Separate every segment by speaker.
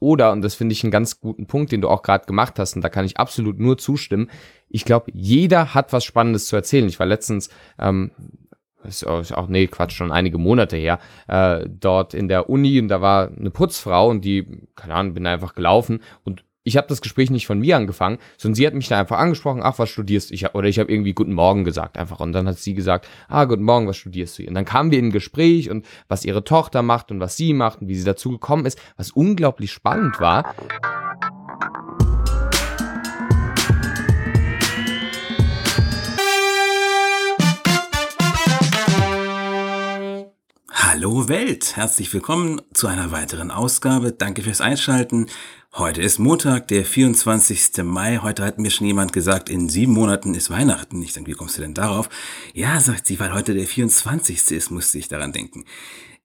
Speaker 1: oder, und das finde ich einen ganz guten Punkt, den du auch gerade gemacht hast, und da kann ich absolut nur zustimmen, ich glaube, jeder hat was Spannendes zu erzählen. Ich war letztens, ähm, ist auch, nee, Quatsch, schon einige Monate her, äh, dort in der Uni und da war eine Putzfrau und die, keine Ahnung, bin einfach gelaufen und ich habe das Gespräch nicht von mir angefangen, sondern sie hat mich da einfach angesprochen, ach, was studierst du? Ich oder ich habe irgendwie Guten Morgen gesagt einfach. Und dann hat sie gesagt, ah, Guten Morgen, was studierst du? Und dann kamen wir in ein Gespräch und was ihre Tochter macht und was sie macht und wie sie dazu gekommen ist, was unglaublich spannend war.
Speaker 2: Hallo Welt, herzlich willkommen zu einer weiteren Ausgabe. Danke fürs Einschalten. Heute ist Montag, der 24. Mai. Heute hat mir schon jemand gesagt, in sieben Monaten ist Weihnachten. Ich denke, wie kommst du denn darauf? Ja, sagt sie, weil heute der 24. ist, musste ich daran denken.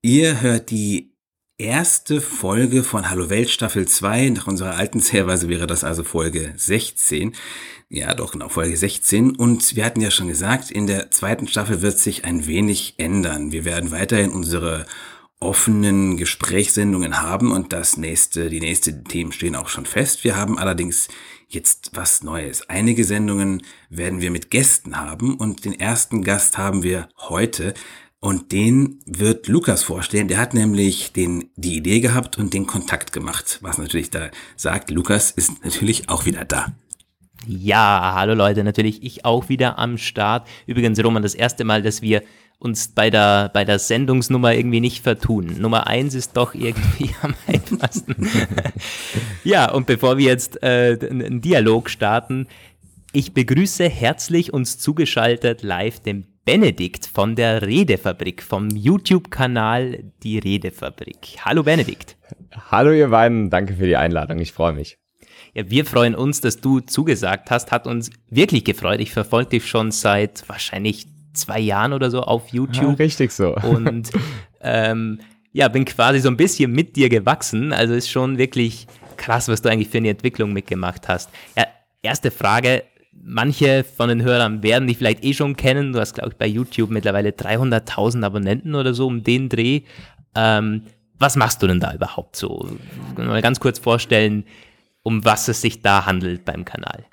Speaker 2: Ihr hört die erste Folge von Hallo Welt Staffel 2. Nach unserer alten Zählweise wäre das also Folge 16. Ja, doch, genau, Folge 16. Und wir hatten ja schon gesagt, in der zweiten Staffel wird sich ein wenig ändern. Wir werden weiterhin unsere offenen Gesprächssendungen haben und das nächste, die nächsten Themen stehen auch schon fest. Wir haben allerdings jetzt was Neues. Einige Sendungen werden wir mit Gästen haben und den ersten Gast haben wir heute und den wird Lukas vorstellen. Der hat nämlich den, die Idee gehabt und den Kontakt gemacht. Was natürlich da sagt, Lukas ist natürlich auch wieder da.
Speaker 3: Ja, hallo Leute, natürlich ich auch wieder am Start. Übrigens, Roman, das erste Mal, dass wir uns bei der, bei der Sendungsnummer irgendwie nicht vertun. Nummer eins ist doch irgendwie am einfachsten. ja, und bevor wir jetzt äh, einen Dialog starten, ich begrüße herzlich uns zugeschaltet live den Benedikt von der Redefabrik, vom YouTube-Kanal Die Redefabrik. Hallo Benedikt.
Speaker 1: Hallo ihr beiden, danke für die Einladung, ich freue mich.
Speaker 3: Ja, wir freuen uns, dass du zugesagt hast, hat uns wirklich gefreut. Ich verfolge dich schon seit wahrscheinlich zwei Jahren oder so auf YouTube. Ja,
Speaker 1: richtig so.
Speaker 3: Und ähm, ja, bin quasi so ein bisschen mit dir gewachsen. Also ist schon wirklich krass, was du eigentlich für eine Entwicklung mitgemacht hast. Ja, erste Frage. Manche von den Hörern werden dich vielleicht eh schon kennen. Du hast, glaube ich, bei YouTube mittlerweile 300.000 Abonnenten oder so um den Dreh. Ähm, was machst du denn da überhaupt so? Mal ganz kurz vorstellen, um was es sich da handelt beim Kanal.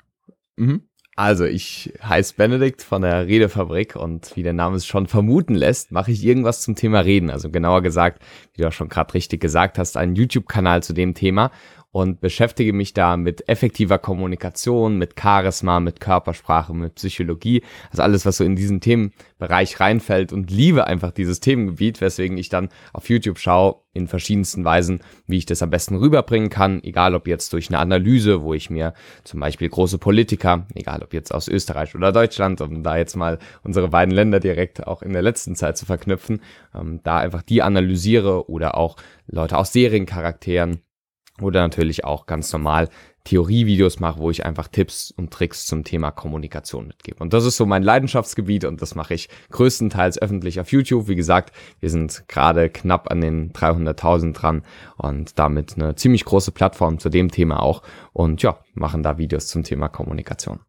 Speaker 1: Mhm. Also, ich heiße Benedikt von der Redefabrik und wie der Name es schon vermuten lässt, mache ich irgendwas zum Thema Reden. Also genauer gesagt, wie du auch schon gerade richtig gesagt hast, einen YouTube-Kanal zu dem Thema und beschäftige mich da mit effektiver Kommunikation, mit Charisma, mit Körpersprache, mit Psychologie, also alles, was so in diesen Themenbereich reinfällt und liebe einfach dieses Themengebiet, weswegen ich dann auf YouTube schaue in verschiedensten Weisen, wie ich das am besten rüberbringen kann, egal ob jetzt durch eine Analyse, wo ich mir zum Beispiel große Politiker, egal ob jetzt aus Österreich oder Deutschland, um da jetzt mal unsere beiden Länder direkt auch in der letzten Zeit zu verknüpfen, ähm, da einfach die analysiere oder auch Leute aus Seriencharakteren oder natürlich auch ganz normal Theorievideos mache, wo ich einfach Tipps und Tricks zum Thema Kommunikation mitgebe. Und das ist so mein Leidenschaftsgebiet und das mache ich größtenteils öffentlich auf YouTube. Wie gesagt, wir sind gerade knapp an den 300.000 dran und damit eine ziemlich große Plattform zu dem Thema auch und ja, machen da Videos zum Thema Kommunikation.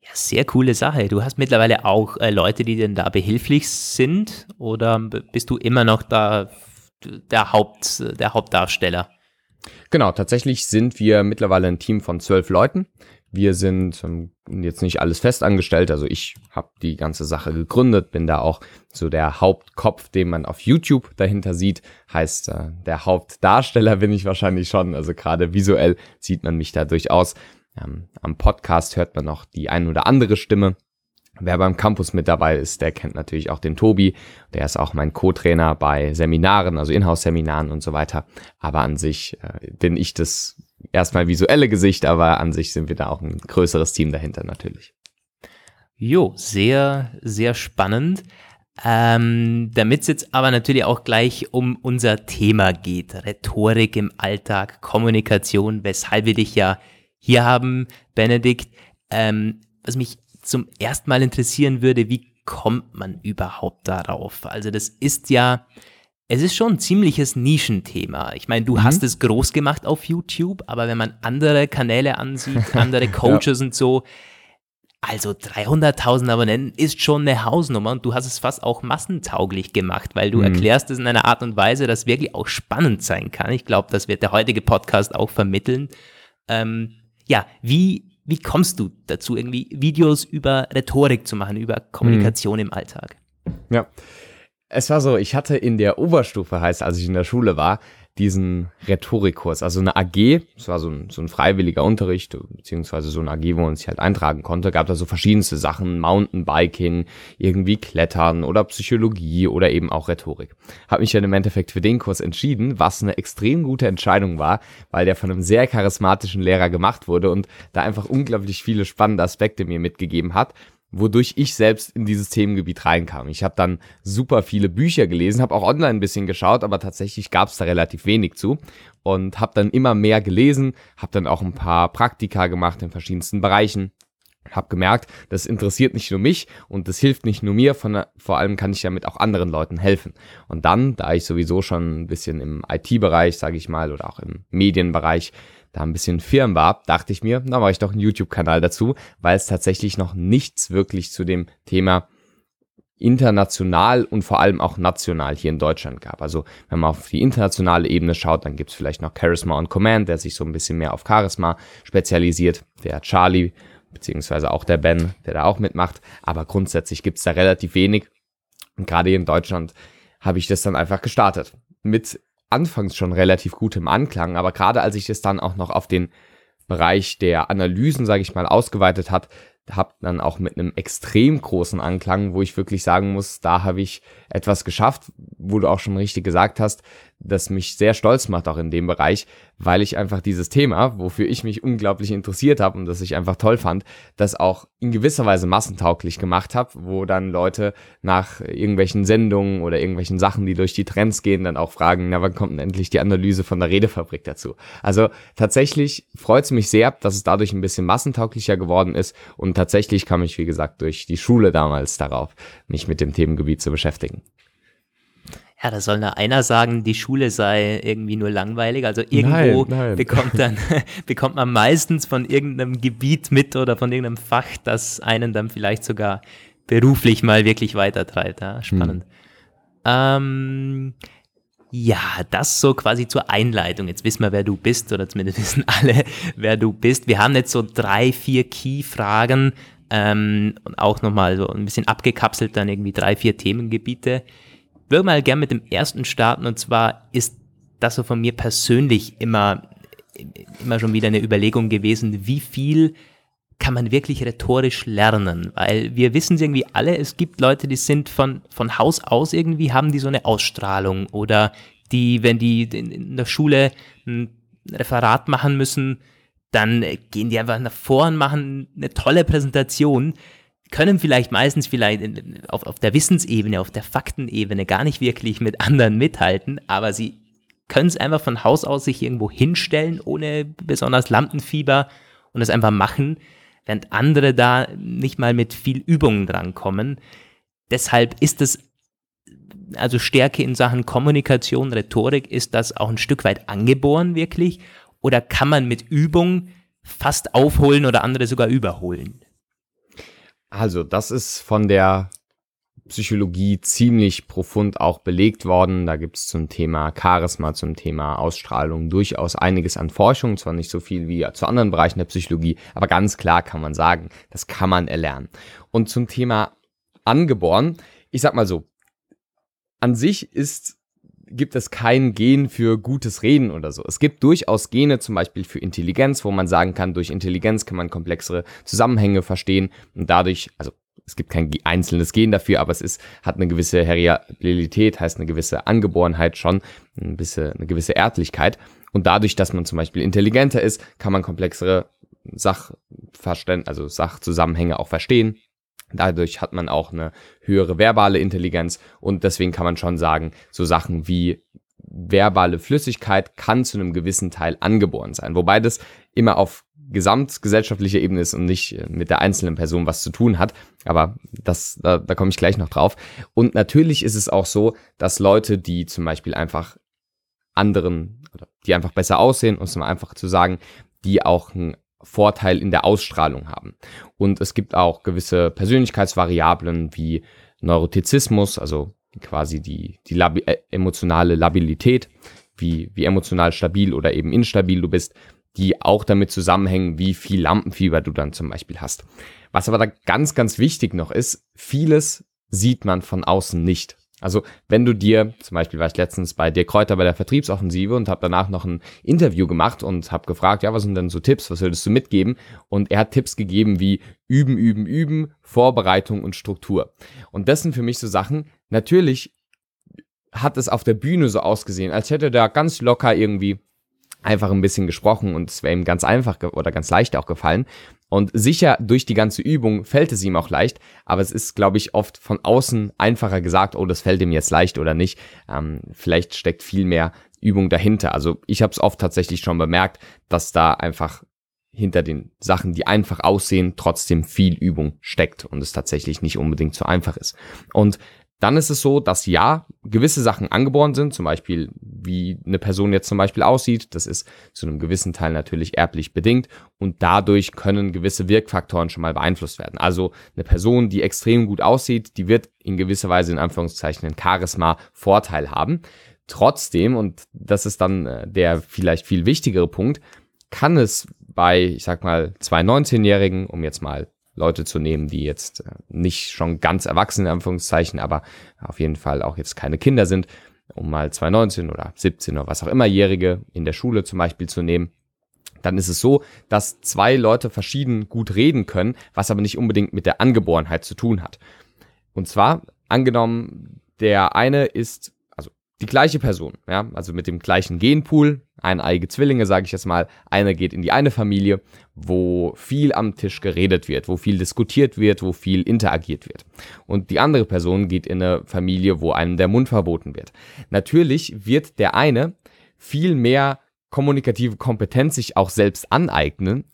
Speaker 3: Ja, sehr coole Sache. Du hast mittlerweile auch äh, Leute, die denn da behilflich sind oder bist du immer noch da der, Haupt, der Hauptdarsteller.
Speaker 1: Genau, tatsächlich sind wir mittlerweile ein Team von zwölf Leuten. Wir sind ähm, jetzt nicht alles fest angestellt, also ich habe die ganze Sache gegründet, bin da auch so der Hauptkopf, den man auf YouTube dahinter sieht, heißt äh, der Hauptdarsteller bin ich wahrscheinlich schon, also gerade visuell sieht man mich da durchaus. Ähm, am Podcast hört man noch die ein oder andere Stimme, Wer beim Campus mit dabei ist, der kennt natürlich auch den Tobi. Der ist auch mein Co-Trainer bei Seminaren, also Inhouse-Seminaren und so weiter. Aber an sich äh, bin ich das erstmal visuelle Gesicht, aber an sich sind wir da auch ein größeres Team dahinter natürlich.
Speaker 3: Jo, sehr, sehr spannend. Ähm, Damit es jetzt aber natürlich auch gleich um unser Thema geht, Rhetorik im Alltag, Kommunikation, weshalb wir dich ja hier haben, Benedikt. Ähm, was mich zum ersten Mal interessieren würde, wie kommt man überhaupt darauf? Also das ist ja, es ist schon ein ziemliches Nischenthema. Ich meine, du mhm. hast es groß gemacht auf YouTube, aber wenn man andere Kanäle ansieht, andere Coaches ja. und so, Also 300.000 Abonnenten ist schon eine Hausnummer und du hast es fast auch massentauglich gemacht, weil du mhm. erklärst es in einer Art und Weise, das wirklich auch spannend sein kann. Ich glaube, das wird der heutige Podcast auch vermitteln. Ähm, ja, wie, wie kommst du dazu, irgendwie Videos über Rhetorik zu machen, über Kommunikation mhm. im Alltag?
Speaker 1: Ja, es war so, ich hatte in der Oberstufe, heißt als ich in der Schule war, diesen Rhetorikkurs, also eine AG, es war so ein, so ein freiwilliger Unterricht, beziehungsweise so eine AG, wo man sich halt eintragen konnte, gab da so verschiedenste Sachen, Mountainbiking, irgendwie Klettern oder Psychologie oder eben auch Rhetorik. Hab mich dann im Endeffekt für den Kurs entschieden, was eine extrem gute Entscheidung war, weil der von einem sehr charismatischen Lehrer gemacht wurde und da einfach unglaublich viele spannende Aspekte mir mitgegeben hat wodurch ich selbst in dieses Themengebiet reinkam. Ich habe dann super viele Bücher gelesen, habe auch online ein bisschen geschaut, aber tatsächlich gab es da relativ wenig zu und habe dann immer mehr gelesen, habe dann auch ein paar Praktika gemacht in verschiedensten Bereichen. Hab gemerkt, das interessiert nicht nur mich und das hilft nicht nur mir, von, vor allem kann ich damit auch anderen Leuten helfen. Und dann, da ich sowieso schon ein bisschen im IT-Bereich, sage ich mal, oder auch im Medienbereich da ein bisschen firm war, dachte ich mir, da mache ich doch einen YouTube-Kanal dazu, weil es tatsächlich noch nichts wirklich zu dem Thema international und vor allem auch national hier in Deutschland gab. Also wenn man auf die internationale Ebene schaut, dann gibt es vielleicht noch Charisma on Command, der sich so ein bisschen mehr auf Charisma spezialisiert, der Charlie, beziehungsweise auch der Ben, der da auch mitmacht. Aber grundsätzlich gibt es da relativ wenig. Und gerade hier in Deutschland habe ich das dann einfach gestartet. Mit anfangs schon relativ gut im Anklang, aber gerade als ich das dann auch noch auf den Bereich der Analysen, sage ich mal, ausgeweitet hat, habe dann auch mit einem extrem großen Anklang, wo ich wirklich sagen muss, da habe ich etwas geschafft, wo du auch schon richtig gesagt hast, das mich sehr stolz macht auch in dem Bereich, weil ich einfach dieses Thema, wofür ich mich unglaublich interessiert habe und das ich einfach toll fand, das auch in gewisser Weise massentauglich gemacht habe, wo dann Leute nach irgendwelchen Sendungen oder irgendwelchen Sachen, die durch die Trends gehen, dann auch fragen, na wann kommt denn endlich die Analyse von der Redefabrik dazu? Also tatsächlich freut es mich sehr, dass es dadurch ein bisschen massentauglicher geworden ist und tatsächlich kam ich, wie gesagt, durch die Schule damals darauf, mich mit dem Themengebiet zu beschäftigen.
Speaker 3: Ja, da soll nur einer sagen, die Schule sei irgendwie nur langweilig. Also irgendwo nein, nein. bekommt dann bekommt man meistens von irgendeinem Gebiet mit oder von irgendeinem Fach, das einen dann vielleicht sogar beruflich mal wirklich weitertreibt. Ja, spannend. Hm. Ähm, ja, das so quasi zur Einleitung. Jetzt wissen wir, wer du bist, oder zumindest wissen alle, wer du bist. Wir haben jetzt so drei, vier Key-Fragen ähm, und auch nochmal so ein bisschen abgekapselt dann irgendwie drei, vier Themengebiete würde mal gerne mit dem ersten starten und zwar ist das so von mir persönlich immer, immer schon wieder eine Überlegung gewesen, wie viel kann man wirklich rhetorisch lernen? Weil wir wissen es irgendwie alle, es gibt Leute, die sind von, von Haus aus irgendwie, haben die so eine Ausstrahlung oder die, wenn die in der Schule ein Referat machen müssen, dann gehen die einfach nach vor und machen eine tolle Präsentation können vielleicht meistens vielleicht auf, auf der Wissensebene, auf der Faktenebene gar nicht wirklich mit anderen mithalten, aber sie können es einfach von Haus aus sich irgendwo hinstellen, ohne besonders Lampenfieber und es einfach machen, während andere da nicht mal mit viel Übungen drankommen. Deshalb ist es, also Stärke in Sachen Kommunikation, Rhetorik, ist das auch ein Stück weit angeboren wirklich? Oder kann man mit Übung fast aufholen oder andere sogar überholen?
Speaker 1: Also, das ist von der Psychologie ziemlich profund auch belegt worden. Da gibt es zum Thema Charisma, zum Thema Ausstrahlung durchaus einiges an Forschung, zwar nicht so viel wie zu anderen Bereichen der Psychologie, aber ganz klar kann man sagen, das kann man erlernen. Und zum Thema angeboren, ich sag mal so, an sich ist gibt es kein Gen für gutes Reden oder so. Es gibt durchaus Gene, zum Beispiel für Intelligenz, wo man sagen kann, durch Intelligenz kann man komplexere Zusammenhänge verstehen und dadurch, also es gibt kein einzelnes Gen dafür, aber es ist, hat eine gewisse Variabilität, heißt eine gewisse Angeborenheit schon, eine gewisse, eine gewisse Erdlichkeit. Und dadurch, dass man zum Beispiel intelligenter ist, kann man komplexere Sachverständ, also Sachzusammenhänge auch verstehen. Dadurch hat man auch eine höhere verbale Intelligenz und deswegen kann man schon sagen, so Sachen wie verbale Flüssigkeit kann zu einem gewissen Teil angeboren sein. Wobei das immer auf gesamtgesellschaftlicher Ebene ist und nicht äh, mit der einzelnen Person was zu tun hat. Aber das, da, da komme ich gleich noch drauf. Und natürlich ist es auch so, dass Leute, die zum Beispiel einfach anderen die einfach besser aussehen, um es mal einfach zu sagen, die auch ein Vorteil in der Ausstrahlung haben. Und es gibt auch gewisse Persönlichkeitsvariablen wie Neurotizismus, also quasi die, die Labi äh, emotionale Labilität, wie, wie emotional stabil oder eben instabil du bist, die auch damit zusammenhängen, wie viel Lampenfieber du dann zum Beispiel hast. Was aber da ganz, ganz wichtig noch ist, vieles sieht man von außen nicht. Also wenn du dir, zum Beispiel war ich letztens bei dir Kräuter bei der Vertriebsoffensive und habe danach noch ein Interview gemacht und habe gefragt, ja, was sind denn so Tipps, was würdest du mitgeben? Und er hat Tipps gegeben wie üben, üben, üben, Vorbereitung und Struktur. Und das sind für mich so Sachen, natürlich hat es auf der Bühne so ausgesehen, als hätte da ganz locker irgendwie einfach ein bisschen gesprochen und es wäre ihm ganz einfach oder ganz leicht auch gefallen. Und sicher durch die ganze Übung fällt es ihm auch leicht, aber es ist, glaube ich, oft von außen einfacher gesagt, oh, das fällt ihm jetzt leicht oder nicht. Ähm, vielleicht steckt viel mehr Übung dahinter. Also ich habe es oft tatsächlich schon bemerkt, dass da einfach hinter den Sachen, die einfach aussehen, trotzdem viel Übung steckt und es tatsächlich nicht unbedingt so einfach ist. Und dann ist es so, dass ja, gewisse Sachen angeboren sind, zum Beispiel wie eine Person jetzt zum Beispiel aussieht. Das ist zu einem gewissen Teil natürlich erblich bedingt und dadurch können gewisse Wirkfaktoren schon mal beeinflusst werden. Also eine Person, die extrem gut aussieht, die wird in gewisser Weise in Anführungszeichen einen Charisma-Vorteil haben. Trotzdem, und das ist dann äh, der vielleicht viel wichtigere Punkt, kann es bei, ich sag mal, zwei 19-Jährigen, um jetzt mal Leute zu nehmen, die jetzt äh, nicht schon ganz erwachsen in Anführungszeichen, aber auf jeden Fall auch jetzt keine Kinder sind, um mal 219 oder 17 oder was auch immer Jährige in der Schule zum Beispiel zu nehmen, dann ist es so, dass zwei Leute verschieden gut reden können, was aber nicht unbedingt mit der Angeborenheit zu tun hat. Und zwar angenommen, der eine ist die gleiche Person, ja, also mit dem gleichen Genpool, eineige Zwillinge, sage ich jetzt mal, einer geht in die eine Familie, wo viel am Tisch geredet wird, wo viel diskutiert wird, wo viel interagiert wird. Und die andere Person geht in eine Familie, wo einem der Mund verboten wird. Natürlich wird der eine viel mehr kommunikative Kompetenz sich auch selbst aneignen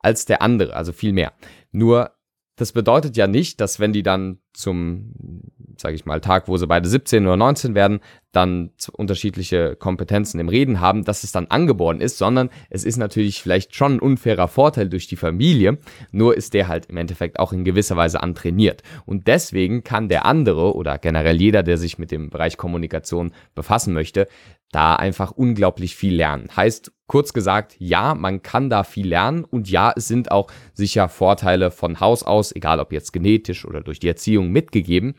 Speaker 1: als der andere, also viel mehr. Nur das bedeutet ja nicht, dass wenn die dann zum, sage ich mal, Tag, wo sie beide 17 oder 19 werden, dann unterschiedliche Kompetenzen im Reden haben, dass es dann angeboren ist, sondern es ist natürlich vielleicht schon ein unfairer Vorteil durch die Familie, nur ist der halt im Endeffekt auch in gewisser Weise antrainiert. Und deswegen kann der andere oder generell jeder, der sich mit dem Bereich Kommunikation befassen möchte, da einfach unglaublich viel lernen. Heißt, kurz gesagt, ja, man kann da viel lernen und ja, es sind auch sicher Vorteile von Haus aus, egal ob jetzt genetisch oder durch die Erziehung mitgegeben.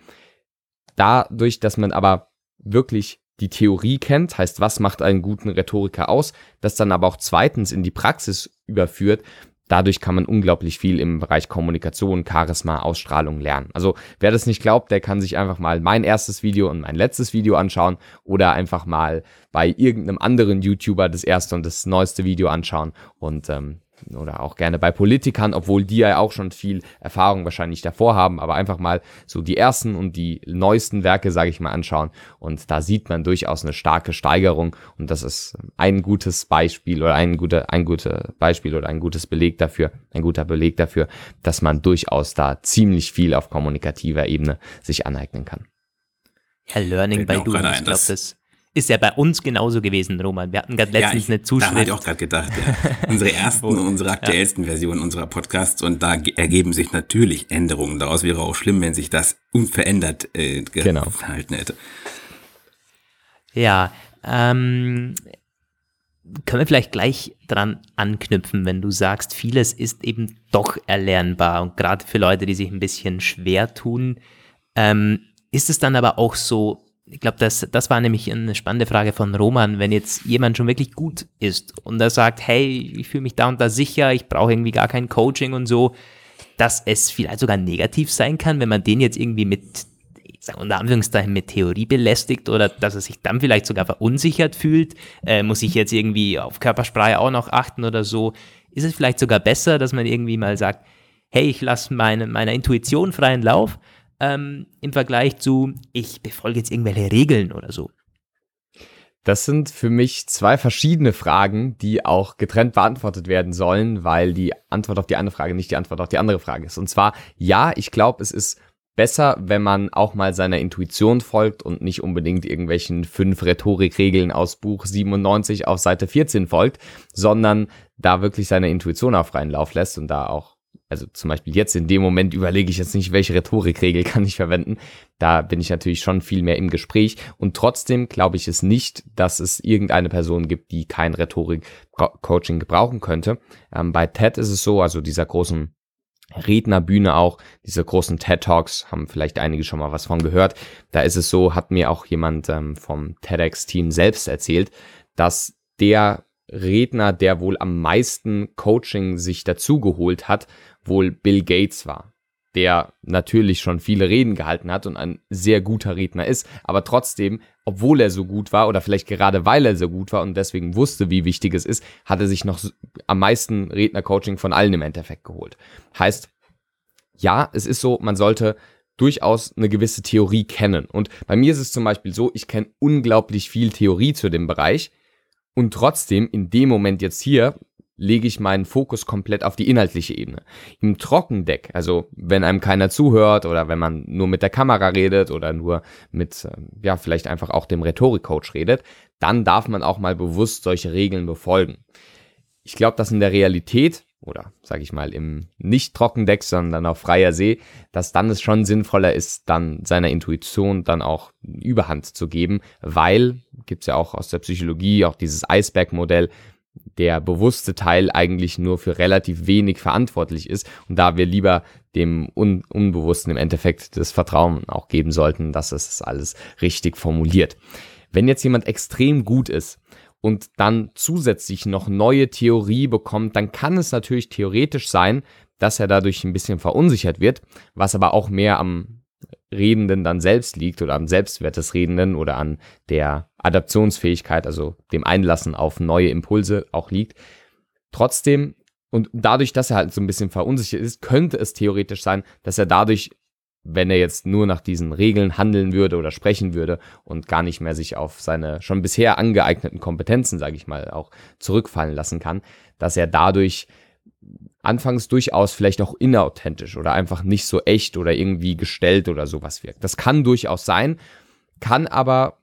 Speaker 1: Dadurch, dass man aber wirklich die Theorie kennt, heißt, was macht einen guten Rhetoriker aus, das dann aber auch zweitens in die Praxis überführt, dadurch kann man unglaublich viel im Bereich Kommunikation, Charisma, Ausstrahlung lernen. Also wer das nicht glaubt, der kann sich einfach mal mein erstes Video und mein letztes Video anschauen oder einfach mal bei irgendeinem anderen YouTuber das erste und das neueste Video anschauen und ähm, oder auch gerne bei Politikern, obwohl die ja auch schon viel Erfahrung wahrscheinlich davor haben, aber einfach mal so die ersten und die neuesten Werke, sage ich mal, anschauen und da sieht man durchaus eine starke Steigerung und das ist ein gutes Beispiel oder ein guter ein guter Beispiel oder ein gutes Beleg dafür, ein guter Beleg dafür, dass man durchaus da ziemlich viel auf kommunikativer Ebene sich aneignen kann.
Speaker 3: Ja, Learning by Doing, ich glaube, das ist ja bei uns genauso gewesen, Roman. Wir hatten gerade letztens ja, ich, eine Zuschrift. Da
Speaker 2: hatte ich auch gerade gedacht, ja. Unsere ersten und unsere aktuellsten ja. Versionen unserer Podcasts und da ergeben sich natürlich Änderungen. Daraus wäre auch schlimm, wenn sich das unverändert äh, genau. gehalten hätte.
Speaker 3: Ja, ähm, können wir vielleicht gleich dran anknüpfen, wenn du sagst, vieles ist eben doch erlernbar und gerade für Leute, die sich ein bisschen schwer tun, ähm, ist es dann aber auch so, ich glaube, das, das war nämlich eine spannende Frage von Roman, wenn jetzt jemand schon wirklich gut ist und er sagt, hey, ich fühle mich da und da sicher, ich brauche irgendwie gar kein Coaching und so, dass es vielleicht sogar negativ sein kann, wenn man den jetzt irgendwie mit, ich sag unter Anführungszeichen, mit Theorie belästigt oder dass er sich dann vielleicht sogar verunsichert fühlt, äh, muss ich jetzt irgendwie auf Körpersprache auch noch achten oder so. Ist es vielleicht sogar besser, dass man irgendwie mal sagt, hey, ich lasse meine, meiner Intuition freien Lauf ähm, im Vergleich zu, ich befolge jetzt irgendwelche Regeln oder so?
Speaker 1: Das sind für mich zwei verschiedene Fragen, die auch getrennt beantwortet werden sollen, weil die Antwort auf die eine Frage nicht die Antwort auf die andere Frage ist. Und zwar, ja, ich glaube, es ist besser, wenn man auch mal seiner Intuition folgt und nicht unbedingt irgendwelchen fünf Rhetorikregeln aus Buch 97 auf Seite 14 folgt, sondern da wirklich seine Intuition auf freien Lauf lässt und da auch also zum Beispiel jetzt in dem Moment überlege ich jetzt nicht, welche Rhetorikregel kann ich verwenden. Da bin ich natürlich schon viel mehr im Gespräch. Und trotzdem glaube ich es nicht, dass es irgendeine Person gibt, die kein Rhetorik-Coaching gebrauchen könnte. Ähm, bei TED ist es so, also dieser großen Rednerbühne auch, diese großen TED Talks, haben vielleicht einige schon mal was von gehört. Da ist es so, hat mir auch jemand ähm, vom TEDx-Team selbst erzählt, dass der Redner, der wohl am meisten Coaching sich dazugeholt hat, wohl Bill Gates war, der natürlich schon viele Reden gehalten hat und ein sehr guter Redner ist, aber trotzdem, obwohl er so gut war oder vielleicht gerade weil er so gut war und deswegen wusste, wie wichtig es ist, hat er sich noch am meisten Rednercoaching von allen im Endeffekt geholt. Heißt, ja, es ist so, man sollte durchaus eine gewisse Theorie kennen. Und bei mir ist es zum Beispiel so, ich kenne unglaublich viel Theorie zu dem Bereich und trotzdem in dem Moment jetzt hier lege ich meinen Fokus komplett auf die inhaltliche Ebene. Im Trockendeck, also wenn einem keiner zuhört oder wenn man nur mit der Kamera redet oder nur mit, ähm, ja, vielleicht einfach auch dem Rhetorikcoach redet, dann darf man auch mal bewusst solche Regeln befolgen. Ich glaube, dass in der Realität oder sage ich mal im nicht Trockendeck, sondern auf freier See, dass dann es schon sinnvoller ist, dann seiner Intuition dann auch Überhand zu geben, weil, gibt's ja auch aus der Psychologie, auch dieses Eisberg-Modell, der bewusste Teil eigentlich nur für relativ wenig verantwortlich ist und da wir lieber dem Un Unbewussten im Endeffekt das Vertrauen auch geben sollten, dass es alles richtig formuliert. Wenn jetzt jemand extrem gut ist und dann zusätzlich noch neue Theorie bekommt, dann kann es natürlich theoretisch sein, dass er dadurch ein bisschen verunsichert wird, was aber auch mehr am Redenden dann selbst liegt oder am Selbstwert des Redenden oder an der Adaptionsfähigkeit, also dem Einlassen auf neue Impulse auch liegt. Trotzdem, und dadurch, dass er halt so ein bisschen verunsichert ist, könnte es theoretisch sein, dass er dadurch, wenn er jetzt nur nach diesen Regeln handeln würde oder sprechen würde und gar nicht mehr sich auf seine schon bisher angeeigneten Kompetenzen, sage ich mal, auch zurückfallen lassen kann, dass er dadurch anfangs durchaus vielleicht auch inauthentisch oder einfach nicht so echt oder irgendwie gestellt oder sowas wirkt. Das kann durchaus sein, kann aber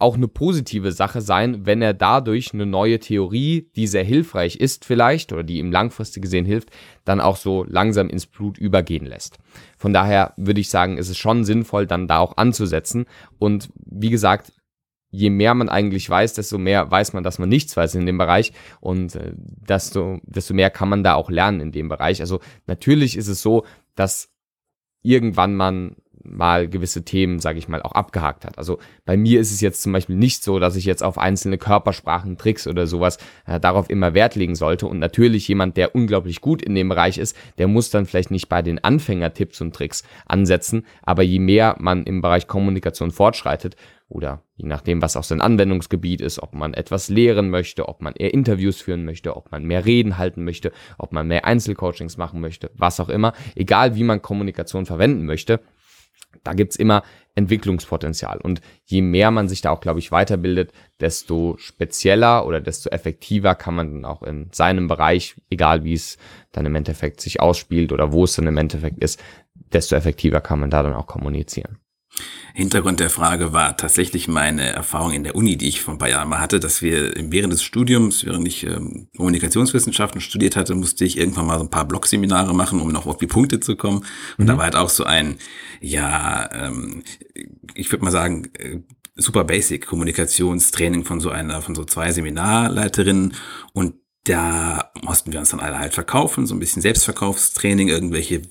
Speaker 1: auch eine positive Sache sein, wenn er dadurch eine neue Theorie, die sehr hilfreich ist vielleicht oder die ihm langfristig gesehen hilft, dann auch so langsam ins Blut übergehen lässt. Von daher würde ich sagen, ist es schon sinnvoll, dann da auch anzusetzen. Und wie gesagt, je mehr man eigentlich weiß, desto mehr weiß man, dass man nichts weiß in dem Bereich und äh, desto, desto mehr kann man da auch lernen in dem Bereich. Also natürlich ist es so, dass irgendwann man mal gewisse Themen, sage ich mal, auch abgehakt hat. Also bei mir ist es jetzt zum Beispiel nicht so, dass ich jetzt auf einzelne Körpersprachen, Tricks oder sowas äh, darauf immer Wert legen sollte. Und natürlich jemand, der unglaublich gut in dem Bereich ist, der muss dann vielleicht nicht bei den Anfängertipps und Tricks ansetzen. Aber je mehr man im Bereich Kommunikation fortschreitet, oder je nachdem, was auch sein Anwendungsgebiet ist, ob man etwas lehren möchte, ob man eher Interviews führen möchte, ob man mehr Reden halten möchte, ob man mehr Einzelcoachings machen möchte, was auch immer, egal wie man Kommunikation verwenden möchte, da gibt's immer Entwicklungspotenzial. Und je mehr man sich da auch, glaube ich, weiterbildet, desto spezieller oder desto effektiver kann man dann auch in seinem Bereich, egal wie es dann im Endeffekt sich ausspielt oder wo es dann im Endeffekt ist, desto effektiver kann man da dann auch kommunizieren.
Speaker 2: Hintergrund der Frage war tatsächlich meine Erfahrung in der Uni, die ich vor ein paar Jahren mal hatte, dass wir während des Studiums, während ich ähm, Kommunikationswissenschaften studiert hatte, musste ich irgendwann mal so ein paar Blogseminare machen, um noch auf die Punkte zu kommen. Und mhm. da war halt auch so ein, ja, ähm, ich würde mal sagen, äh, super basic Kommunikationstraining von so einer, von so zwei Seminarleiterinnen und da mussten wir uns dann alle halt verkaufen, so ein bisschen Selbstverkaufstraining, irgendwelche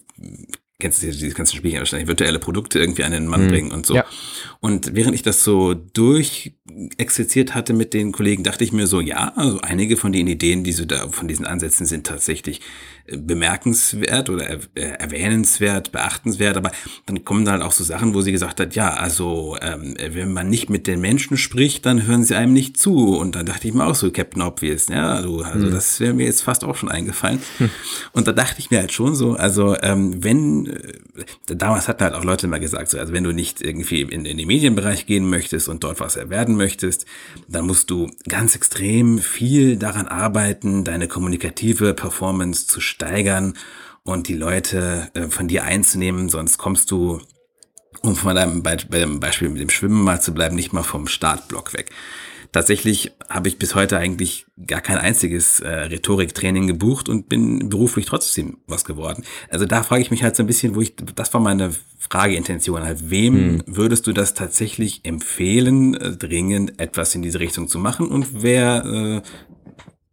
Speaker 2: kennst du diese ganzen Spiele wahrscheinlich, virtuelle Produkte irgendwie an den Mann mhm. bringen und so. Ja. Und während ich das so durchexerziert hatte mit den Kollegen, dachte ich mir so, ja, also einige von den Ideen, die so da von diesen Ansätzen sind tatsächlich bemerkenswert oder erwähnenswert, beachtenswert, aber dann kommen da halt auch so Sachen, wo sie gesagt hat, ja, also ähm, wenn man nicht mit den Menschen spricht, dann hören sie einem nicht zu. Und dann dachte ich mir auch so, Captain Obvious, ja, also, also mhm. das wäre mir jetzt fast auch schon eingefallen. Hm. Und da dachte ich mir halt schon so, also ähm, wenn, äh, damals hatten halt auch Leute mal gesagt, so, also wenn du nicht irgendwie in, in den Medienbereich gehen möchtest und dort was erwerben möchtest, dann musst du ganz extrem viel daran arbeiten, deine kommunikative Performance zu steigern und die Leute äh, von dir einzunehmen, sonst kommst du, um von deinem Be Beispiel mit dem Schwimmen mal zu bleiben, nicht mal vom Startblock weg. Tatsächlich habe ich bis heute eigentlich gar kein einziges äh, Rhetoriktraining gebucht und bin beruflich trotzdem was geworden. Also da frage ich mich halt so ein bisschen, wo ich, das war meine Frageintention halt, wem hm. würdest du das tatsächlich empfehlen, äh, dringend etwas in diese Richtung zu machen und wer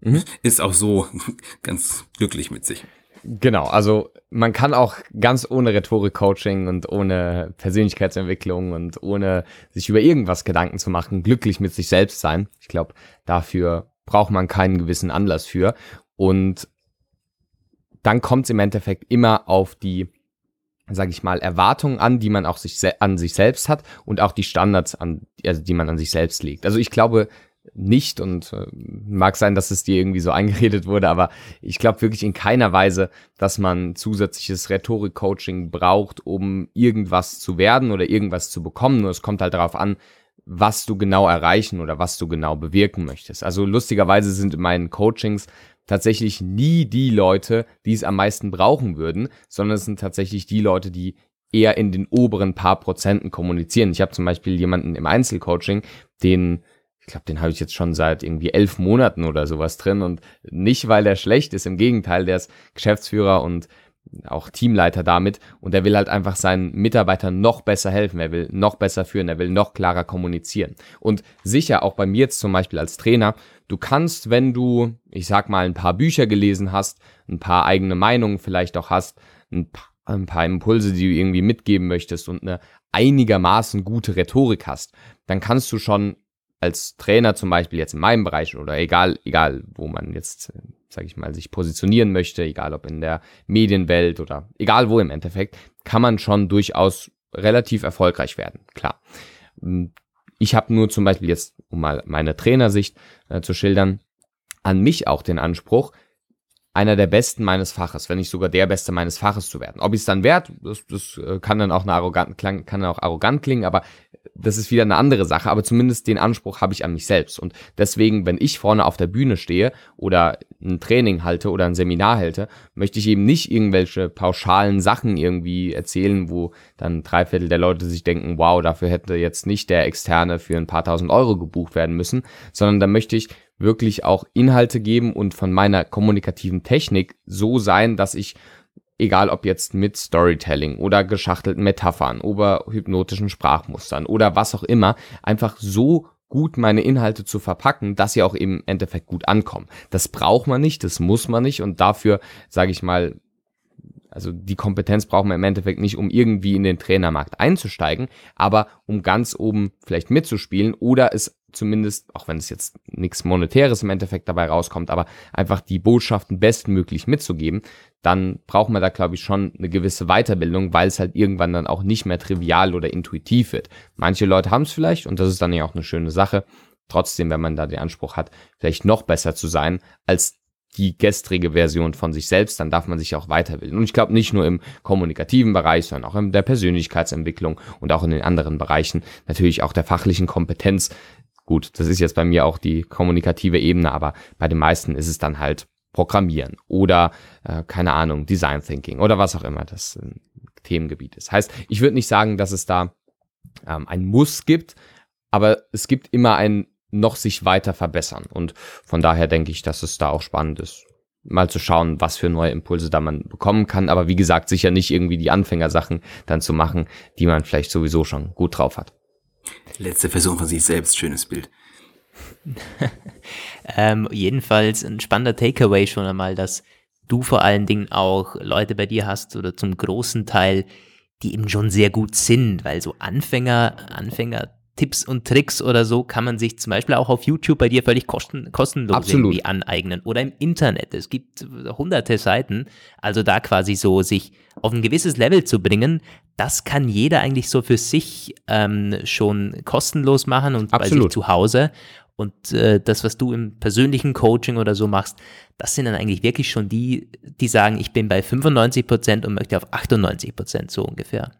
Speaker 2: äh, mhm. ist auch so ganz glücklich mit sich?
Speaker 1: Genau, also man kann auch ganz ohne Rhetorik-Coaching und ohne Persönlichkeitsentwicklung und ohne sich über irgendwas Gedanken zu machen, glücklich mit sich selbst sein. Ich glaube, dafür braucht man keinen gewissen Anlass für. Und dann kommt es im Endeffekt immer auf die, sage ich mal, Erwartungen an, die man auch sich an sich selbst hat und auch die Standards, an, also die man an sich selbst legt. Also ich glaube, nicht und äh, mag sein, dass es dir irgendwie so eingeredet wurde, aber ich glaube wirklich in keiner Weise, dass man zusätzliches Rhetorik-Coaching braucht, um irgendwas zu werden oder irgendwas zu bekommen. Nur es kommt halt darauf an, was du genau erreichen oder was du genau bewirken möchtest. Also lustigerweise sind in meinen Coachings tatsächlich nie die Leute, die es am meisten brauchen würden, sondern es sind tatsächlich die Leute, die eher in den oberen paar Prozenten kommunizieren. Ich habe zum Beispiel jemanden im Einzelcoaching, den ich glaube, den habe ich jetzt schon seit irgendwie elf Monaten oder sowas drin und nicht, weil der schlecht ist, im Gegenteil, der ist Geschäftsführer und auch Teamleiter damit und er will halt einfach seinen Mitarbeitern noch besser helfen, er will noch besser führen, er will noch klarer kommunizieren. Und sicher auch bei mir jetzt zum Beispiel als Trainer, du kannst, wenn du, ich sag mal, ein paar Bücher gelesen hast, ein paar eigene Meinungen vielleicht auch hast, ein paar, ein paar Impulse, die du irgendwie mitgeben möchtest und eine einigermaßen gute Rhetorik hast, dann kannst du schon als Trainer zum Beispiel jetzt in meinem Bereich oder egal, egal, wo man jetzt, sage ich mal, sich positionieren möchte, egal ob in der Medienwelt oder egal wo im Endeffekt, kann man schon durchaus relativ erfolgreich werden, klar. Hm, ich habe nur zum Beispiel jetzt, um mal meine Trainersicht äh, zu schildern, an mich auch den Anspruch, einer der Besten meines Faches, wenn nicht sogar der Beste meines Faches zu werden. Ob ich es dann werde, das, das äh, kann dann auch eine arrogant, kann auch arrogant klingen, aber das ist wieder eine andere Sache, aber zumindest den Anspruch habe ich an mich selbst. Und deswegen, wenn ich vorne auf der Bühne stehe oder ein Training halte oder ein Seminar halte, möchte ich eben nicht irgendwelche pauschalen Sachen irgendwie erzählen, wo dann drei Viertel der Leute sich denken, wow, dafür hätte jetzt nicht der Externe für ein paar tausend Euro gebucht werden müssen, sondern da möchte ich wirklich auch Inhalte geben und von meiner kommunikativen Technik so sein, dass ich egal ob jetzt mit Storytelling oder geschachtelten Metaphern oder hypnotischen Sprachmustern oder was auch immer, einfach so gut meine Inhalte zu verpacken, dass sie auch im Endeffekt gut ankommen. Das braucht man nicht, das muss man nicht und dafür, sage ich mal, also die Kompetenz brauchen wir im Endeffekt nicht, um irgendwie in den Trainermarkt einzusteigen, aber um ganz oben vielleicht mitzuspielen oder es zumindest, auch wenn es jetzt nichts Monetäres im Endeffekt dabei rauskommt, aber einfach die Botschaften bestmöglich mitzugeben, dann braucht man da, glaube ich, schon eine gewisse Weiterbildung, weil es halt irgendwann dann auch nicht mehr trivial oder intuitiv wird. Manche Leute haben es vielleicht und das ist dann ja auch eine schöne Sache. Trotzdem, wenn man da den Anspruch hat, vielleicht noch besser zu sein als die gestrige Version von sich selbst, dann darf man sich auch weiterbilden. Und ich glaube nicht nur im kommunikativen Bereich, sondern auch in der Persönlichkeitsentwicklung und auch in den anderen Bereichen, natürlich auch der fachlichen Kompetenz. Gut, das ist jetzt bei mir auch die kommunikative Ebene, aber bei den meisten ist es dann halt Programmieren oder äh, keine Ahnung, Design Thinking oder was auch immer das äh, Themengebiet ist. Heißt, ich würde nicht sagen, dass es da ähm, ein Muss gibt, aber es gibt immer ein noch sich weiter verbessern. Und von daher denke ich, dass es da auch spannend ist, mal zu schauen, was für neue Impulse da man bekommen kann. Aber wie gesagt, sicher nicht irgendwie die Anfängersachen dann zu machen, die man vielleicht sowieso schon gut drauf hat.
Speaker 2: Letzte Version von sich selbst, schönes Bild.
Speaker 3: ähm, jedenfalls ein spannender Takeaway schon einmal, dass du vor allen Dingen auch Leute bei dir hast oder zum großen Teil, die eben schon sehr gut sind, weil so Anfänger, Anfänger Tipps und Tricks oder so kann man sich zum Beispiel auch auf YouTube bei dir völlig kosten, kostenlos
Speaker 1: Absolut.
Speaker 3: irgendwie aneignen oder im Internet. Es gibt hunderte Seiten, also da quasi so sich auf ein gewisses Level zu bringen, das kann jeder eigentlich so für sich ähm, schon kostenlos machen und Absolut. bei sich zu Hause. Und äh, das, was du im persönlichen Coaching oder so machst, das sind dann eigentlich wirklich schon die, die sagen, ich bin bei 95 Prozent und möchte auf 98 Prozent so ungefähr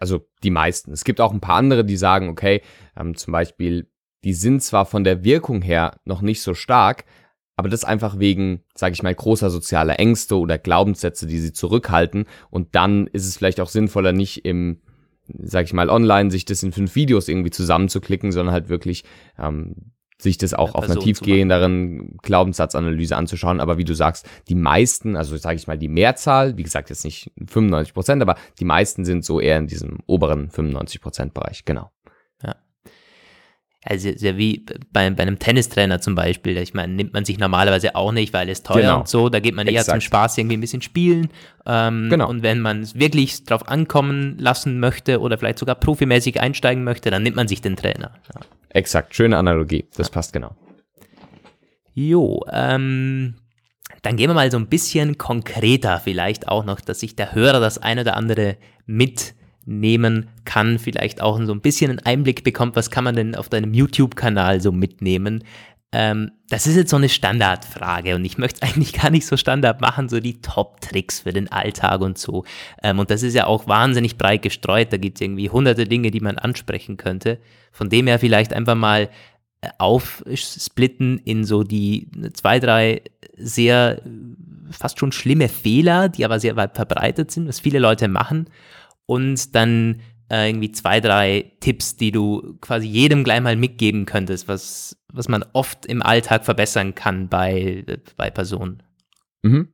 Speaker 1: also die meisten. Es gibt auch ein paar andere, die sagen, okay, ähm, zum Beispiel, die sind zwar von der Wirkung her noch nicht so stark, aber das einfach wegen, sage ich mal, großer sozialer Ängste oder Glaubenssätze, die sie zurückhalten. Und dann ist es vielleicht auch sinnvoller, nicht im, sage ich mal, online sich das in fünf Videos irgendwie zusammenzuklicken, sondern halt wirklich ähm, sich das auch auf einer tiefgehenderen Glaubenssatzanalyse anzuschauen. Aber wie du sagst, die meisten, also sage ich mal die Mehrzahl, wie gesagt jetzt nicht 95 Prozent, aber die meisten sind so eher in diesem oberen 95 Prozent Bereich, genau.
Speaker 3: Ja. Also sehr wie bei, bei einem Tennistrainer zum Beispiel. Ich meine, nimmt man sich normalerweise auch nicht, weil es teuer genau. und so. Da geht man eher Exakt. zum Spaß irgendwie ein bisschen spielen. Ähm, genau. Und wenn man es wirklich drauf ankommen lassen möchte oder vielleicht sogar profimäßig einsteigen möchte, dann nimmt man sich den Trainer. Ja.
Speaker 1: Exakt, schöne Analogie. Das ja. passt genau.
Speaker 3: Jo, ähm, dann gehen wir mal so ein bisschen konkreter vielleicht auch noch, dass sich der Hörer das eine oder andere mitnehmen kann, vielleicht auch so ein bisschen einen Einblick bekommt, was kann man denn auf deinem YouTube-Kanal so mitnehmen. Ähm, das ist jetzt so eine Standardfrage und ich möchte es eigentlich gar nicht so Standard machen, so die Top-Tricks für den Alltag und so. Ähm, und das ist ja auch wahnsinnig breit gestreut, da gibt es irgendwie hunderte Dinge, die man ansprechen könnte. Von dem her vielleicht einfach mal äh, aufsplitten in so die zwei, drei sehr fast schon schlimme Fehler, die aber sehr weit verbreitet sind, was viele Leute machen. Und dann äh, irgendwie zwei, drei Tipps, die du quasi jedem gleich mal mitgeben könntest, was, was man oft im Alltag verbessern kann bei, bei Personen?
Speaker 1: Mhm.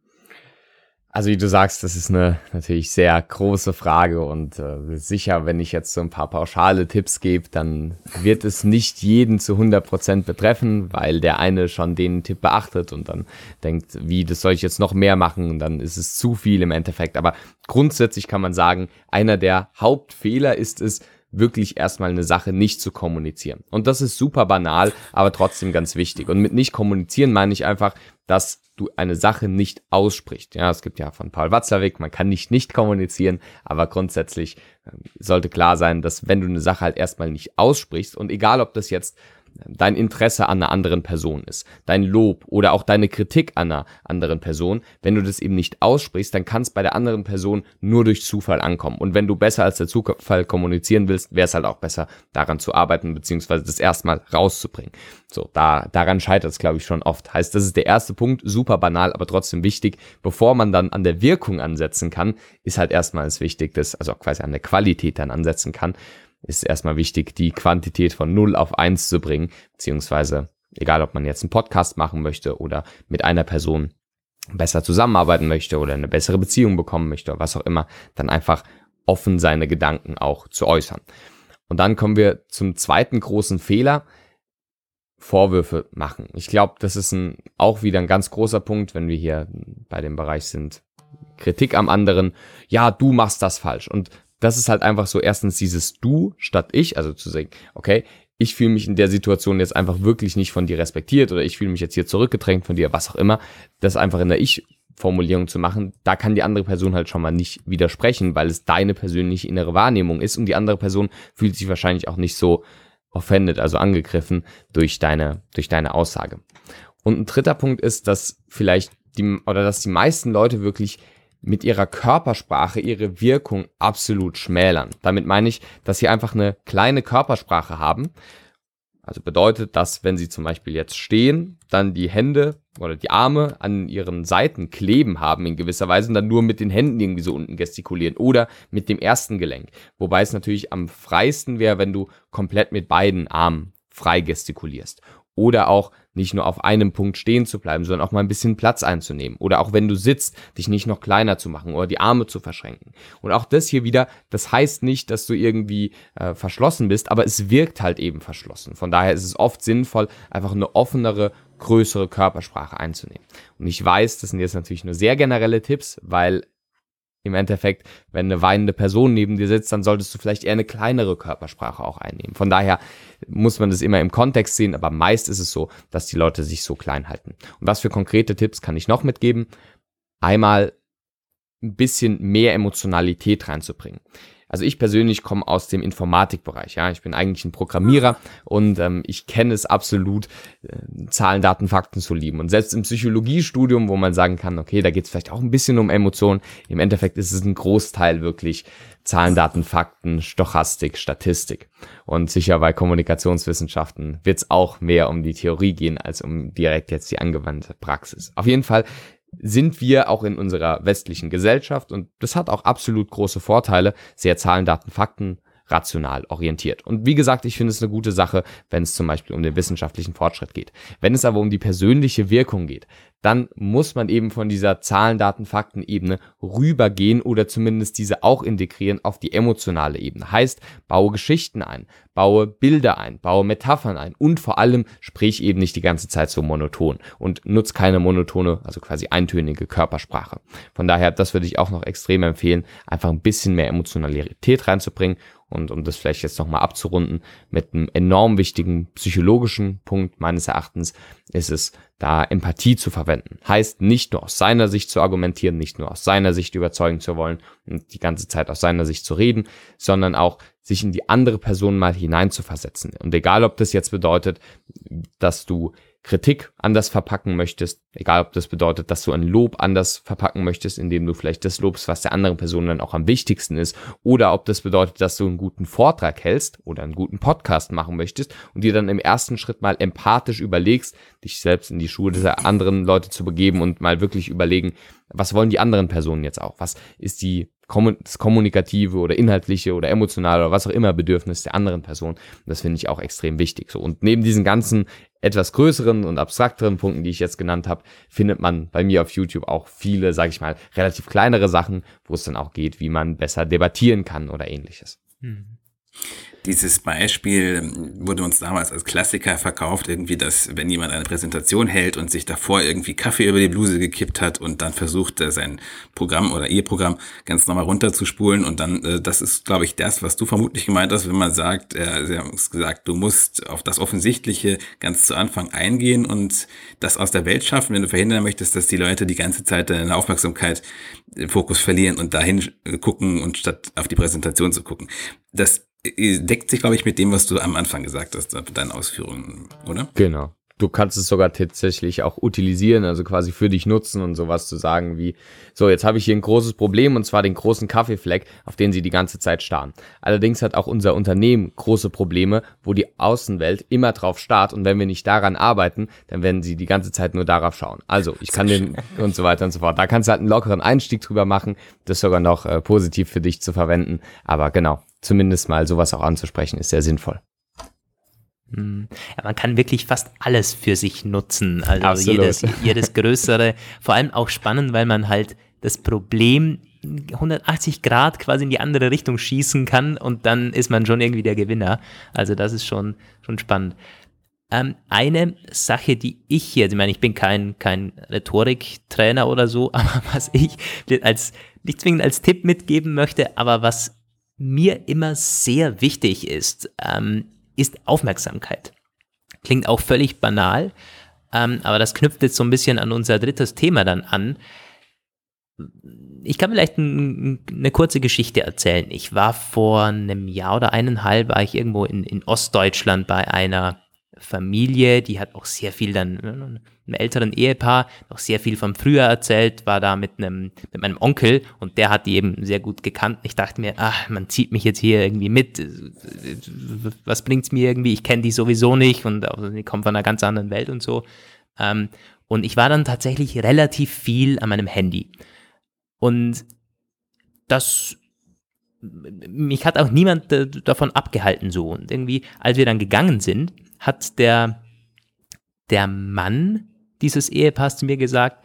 Speaker 1: Also wie du sagst, das ist eine natürlich sehr große Frage und äh, sicher, wenn ich jetzt so ein paar pauschale Tipps gebe, dann wird es nicht jeden zu 100 Prozent betreffen, weil der eine schon den Tipp beachtet und dann denkt, wie, das soll ich jetzt noch mehr machen dann ist es zu viel im Endeffekt. Aber grundsätzlich kann man sagen, einer der Hauptfehler ist es, wirklich erstmal eine Sache nicht zu kommunizieren. Und das ist super banal, aber trotzdem ganz wichtig. Und mit nicht kommunizieren meine ich einfach, dass du eine Sache nicht aussprichst. Ja, es gibt ja von Paul Watzlawick, man kann nicht nicht kommunizieren, aber grundsätzlich ähm, sollte klar sein, dass wenn du eine Sache halt erstmal nicht aussprichst und egal ob das jetzt dein Interesse an einer anderen Person ist, dein Lob oder auch deine Kritik an einer anderen Person, wenn du das eben nicht aussprichst, dann kann es bei der anderen Person nur durch Zufall ankommen. Und wenn du besser als der Zufall kommunizieren willst, wäre es halt auch besser, daran zu arbeiten, beziehungsweise das erstmal rauszubringen. So, da, daran scheitert es, glaube ich, schon oft. Heißt, das ist der erste Punkt, super banal, aber trotzdem wichtig. Bevor man dann an der Wirkung ansetzen kann, ist halt erstmals wichtig, dass, also quasi an der Qualität dann ansetzen kann, ist erstmal wichtig, die Quantität von 0 auf 1 zu bringen, beziehungsweise egal, ob man jetzt einen Podcast machen möchte oder mit einer Person besser zusammenarbeiten möchte oder eine bessere Beziehung bekommen möchte oder was auch immer, dann einfach offen seine Gedanken auch zu äußern. Und dann kommen wir zum zweiten großen Fehler, Vorwürfe machen. Ich glaube, das ist ein, auch wieder ein ganz großer Punkt, wenn wir hier bei dem Bereich sind. Kritik am anderen. Ja, du machst das falsch. Und das ist halt einfach so erstens dieses Du statt ich, also zu sagen, okay, ich fühle mich in der Situation jetzt einfach wirklich nicht von dir respektiert oder ich fühle mich jetzt hier zurückgedrängt von dir, was auch immer, das einfach in der Ich-Formulierung zu machen, da kann die andere Person halt schon mal nicht widersprechen, weil es deine persönliche innere Wahrnehmung ist und die andere Person fühlt sich wahrscheinlich auch nicht so offended, also angegriffen durch deine, durch deine Aussage. Und ein dritter Punkt ist, dass vielleicht die, oder dass die meisten Leute wirklich mit ihrer Körpersprache ihre Wirkung absolut schmälern. Damit meine ich, dass sie einfach eine kleine Körpersprache haben. Also bedeutet, dass wenn sie zum Beispiel jetzt stehen, dann die Hände oder die Arme an ihren Seiten kleben haben in gewisser Weise und dann nur mit den Händen irgendwie so unten gestikulieren oder mit dem ersten Gelenk. Wobei es natürlich am freisten wäre, wenn du komplett mit beiden Armen frei gestikulierst oder auch nicht nur auf einem Punkt stehen zu bleiben, sondern auch mal ein bisschen Platz einzunehmen. Oder auch wenn du sitzt, dich nicht noch kleiner zu machen oder die Arme zu verschränken. Und auch das hier wieder, das heißt nicht, dass du irgendwie äh, verschlossen bist, aber es wirkt halt eben verschlossen. Von daher ist es oft sinnvoll, einfach eine offenere, größere Körpersprache einzunehmen. Und ich weiß, das sind jetzt natürlich nur sehr generelle Tipps, weil im Endeffekt, wenn eine weinende Person neben dir sitzt, dann solltest du vielleicht eher eine kleinere Körpersprache auch einnehmen. Von daher muss man das immer im Kontext sehen, aber meist ist es so, dass die Leute sich so klein halten. Und was für konkrete Tipps kann ich noch mitgeben? Einmal ein bisschen mehr Emotionalität reinzubringen. Also ich persönlich komme aus dem Informatikbereich. Ja, ich bin eigentlich ein Programmierer und ähm, ich kenne es absolut, äh, Zahlen, Daten, Fakten zu lieben. Und selbst im Psychologiestudium, wo man sagen kann, okay, da geht es vielleicht auch ein bisschen um Emotionen. Im Endeffekt ist es ein Großteil wirklich Zahlen, Daten, Fakten, Stochastik, Statistik. Und sicher bei Kommunikationswissenschaften wird es auch mehr um die Theorie gehen als um direkt jetzt die angewandte Praxis. Auf jeden Fall sind wir auch in unserer westlichen Gesellschaft und das hat auch absolut große Vorteile, sehr Zahlen, Daten, Fakten rational orientiert. Und wie gesagt, ich finde es eine gute Sache, wenn es zum Beispiel um den wissenschaftlichen Fortschritt geht. Wenn es aber um die persönliche Wirkung geht, dann muss man eben von dieser Zahlen, Daten, Fakten Ebene rübergehen oder zumindest diese auch integrieren auf die emotionale Ebene. Heißt, baue Geschichten ein, baue Bilder ein, baue Metaphern ein und vor allem sprich eben nicht die ganze Zeit so monoton und nutz keine monotone, also quasi eintönige Körpersprache. Von daher, das würde ich auch noch extrem empfehlen, einfach ein bisschen mehr Emotionalität reinzubringen und um das vielleicht jetzt nochmal abzurunden, mit einem enorm wichtigen psychologischen Punkt meines Erachtens ist es, da Empathie zu verwenden. Heißt nicht nur aus seiner Sicht zu argumentieren, nicht nur aus seiner Sicht überzeugen zu wollen und die ganze Zeit aus seiner Sicht zu reden, sondern auch sich in die andere Person mal hineinzuversetzen. Und egal, ob das jetzt bedeutet, dass du Kritik anders verpacken möchtest, egal ob das bedeutet, dass du ein Lob anders verpacken möchtest, indem du vielleicht das lobst, was der anderen Person dann auch am wichtigsten ist, oder ob das bedeutet, dass du einen guten Vortrag hältst oder einen guten Podcast machen möchtest und dir dann im ersten Schritt mal empathisch überlegst, dich selbst in die Schuhe dieser anderen Leute zu begeben und mal wirklich überlegen, was wollen die anderen Personen jetzt auch? Was ist die das kommunikative oder inhaltliche oder emotionale oder was auch immer Bedürfnis der anderen Person. das finde ich auch extrem wichtig. So und neben diesen ganzen etwas größeren und abstrakteren Punkten, die ich jetzt genannt habe, findet man bei mir auf YouTube auch viele, sage ich mal, relativ kleinere Sachen, wo es dann auch geht, wie man besser debattieren kann oder ähnliches. Mhm.
Speaker 2: Dieses Beispiel wurde uns damals als Klassiker verkauft, irgendwie, dass wenn jemand eine Präsentation hält und sich davor irgendwie Kaffee über die Bluse gekippt hat und dann versucht, sein Programm oder ihr Programm ganz normal runterzuspulen und dann, äh, das ist, glaube ich, das, was du vermutlich gemeint hast, wenn man sagt, äh, sie haben es gesagt, du musst auf das Offensichtliche ganz zu Anfang eingehen und das aus der Welt schaffen, wenn du verhindern möchtest, dass die Leute die ganze Zeit deine Aufmerksamkeit, äh, Fokus verlieren und dahin gucken und statt auf die Präsentation zu gucken. Das deckt sich, glaube ich, mit dem, was du am Anfang gesagt hast, mit deinen Ausführungen, oder?
Speaker 1: Genau. Du kannst es sogar tatsächlich auch utilisieren, also quasi für dich nutzen und sowas zu sagen wie, so, jetzt habe ich hier ein großes Problem und zwar den großen Kaffeefleck, auf den sie die ganze Zeit starren. Allerdings hat auch unser Unternehmen große Probleme, wo die Außenwelt immer drauf starrt und wenn wir nicht daran arbeiten, dann werden sie die ganze Zeit nur darauf schauen. Also, ich kann den und so weiter und so fort. Da kannst du halt einen lockeren Einstieg drüber machen, das sogar noch äh, positiv für dich zu verwenden. Aber genau, zumindest mal sowas auch anzusprechen, ist sehr sinnvoll.
Speaker 3: Hm. Ja, man kann wirklich fast alles für sich nutzen. Also jedes, jedes größere, vor allem auch spannend, weil man halt das Problem 180 Grad quasi in die andere Richtung schießen kann und dann ist man schon irgendwie der Gewinner. Also das ist schon, schon spannend. Ähm, eine Sache, die ich hier, ich meine, ich bin kein, kein Rhetoriktrainer oder so, aber was ich als, nicht zwingend als Tipp mitgeben möchte, aber was mir immer sehr wichtig ist, ähm, ist Aufmerksamkeit. Klingt auch völlig banal, ähm, aber das knüpft jetzt so ein bisschen an unser drittes Thema dann an. Ich kann vielleicht ein, eine kurze Geschichte erzählen. Ich war vor einem Jahr oder eineinhalb, war ich irgendwo in, in Ostdeutschland bei einer Familie, die hat auch sehr viel dann, einem älteren Ehepaar, noch sehr viel vom Frühjahr erzählt, war da mit einem, mit meinem Onkel und der hat die eben sehr gut gekannt. Ich dachte mir, ach, man zieht mich jetzt hier irgendwie mit, was bringt's mir irgendwie, ich kenne die sowieso nicht und die kommen von einer ganz anderen Welt und so. Ähm, und ich war dann tatsächlich relativ viel an meinem Handy. Und das mich hat auch niemand davon abgehalten so. Und irgendwie, als wir dann gegangen sind, hat der, der Mann dieses Ehepaars zu mir gesagt,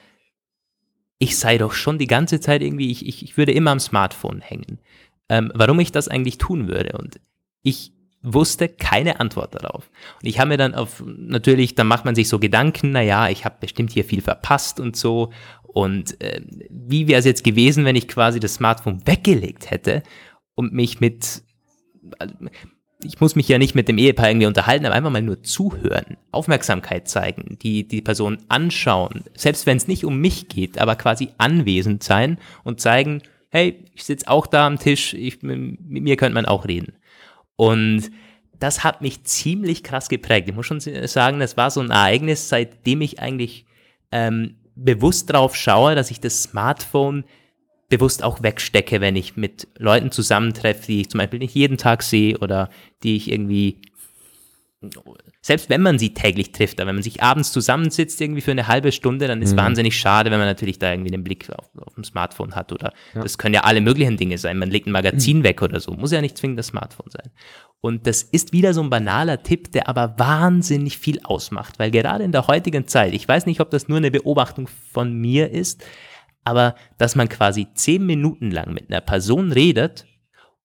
Speaker 3: ich sei doch schon die ganze Zeit irgendwie, ich, ich, ich würde immer am Smartphone hängen. Ähm, warum ich das eigentlich tun würde. Und ich wusste keine Antwort darauf. Und ich habe mir dann auf, natürlich, dann macht man sich so Gedanken, naja, ich habe bestimmt hier viel verpasst und so. Und äh, wie wäre es jetzt gewesen, wenn ich quasi das Smartphone weggelegt hätte und mich mit, ich muss mich ja nicht mit dem Ehepaar irgendwie unterhalten, aber einfach mal nur zuhören, Aufmerksamkeit zeigen, die, die Person anschauen, selbst wenn es nicht um mich geht, aber quasi anwesend sein und zeigen, hey, ich sitze auch da am Tisch, ich, mit mir könnte man auch reden. Und das hat mich ziemlich krass geprägt. Ich muss schon sagen, das war so ein Ereignis, seitdem ich eigentlich ähm, bewusst drauf schaue, dass ich das Smartphone bewusst auch wegstecke, wenn ich mit Leuten zusammentreffe, die ich zum Beispiel nicht jeden Tag sehe oder die ich irgendwie Selbst wenn man sie täglich trifft, aber wenn man sich abends zusammensitzt irgendwie für eine halbe Stunde, dann ist mhm. wahnsinnig schade, wenn man natürlich da irgendwie den Blick auf, auf dem Smartphone hat oder ja. das können ja alle möglichen Dinge sein. Man legt ein Magazin mhm. weg oder so, muss ja nicht zwingend das Smartphone sein. Und das ist wieder so ein banaler Tipp, der aber wahnsinnig viel ausmacht, weil gerade in der heutigen Zeit, ich weiß nicht, ob das nur eine Beobachtung von mir ist, aber dass man quasi zehn Minuten lang mit einer Person redet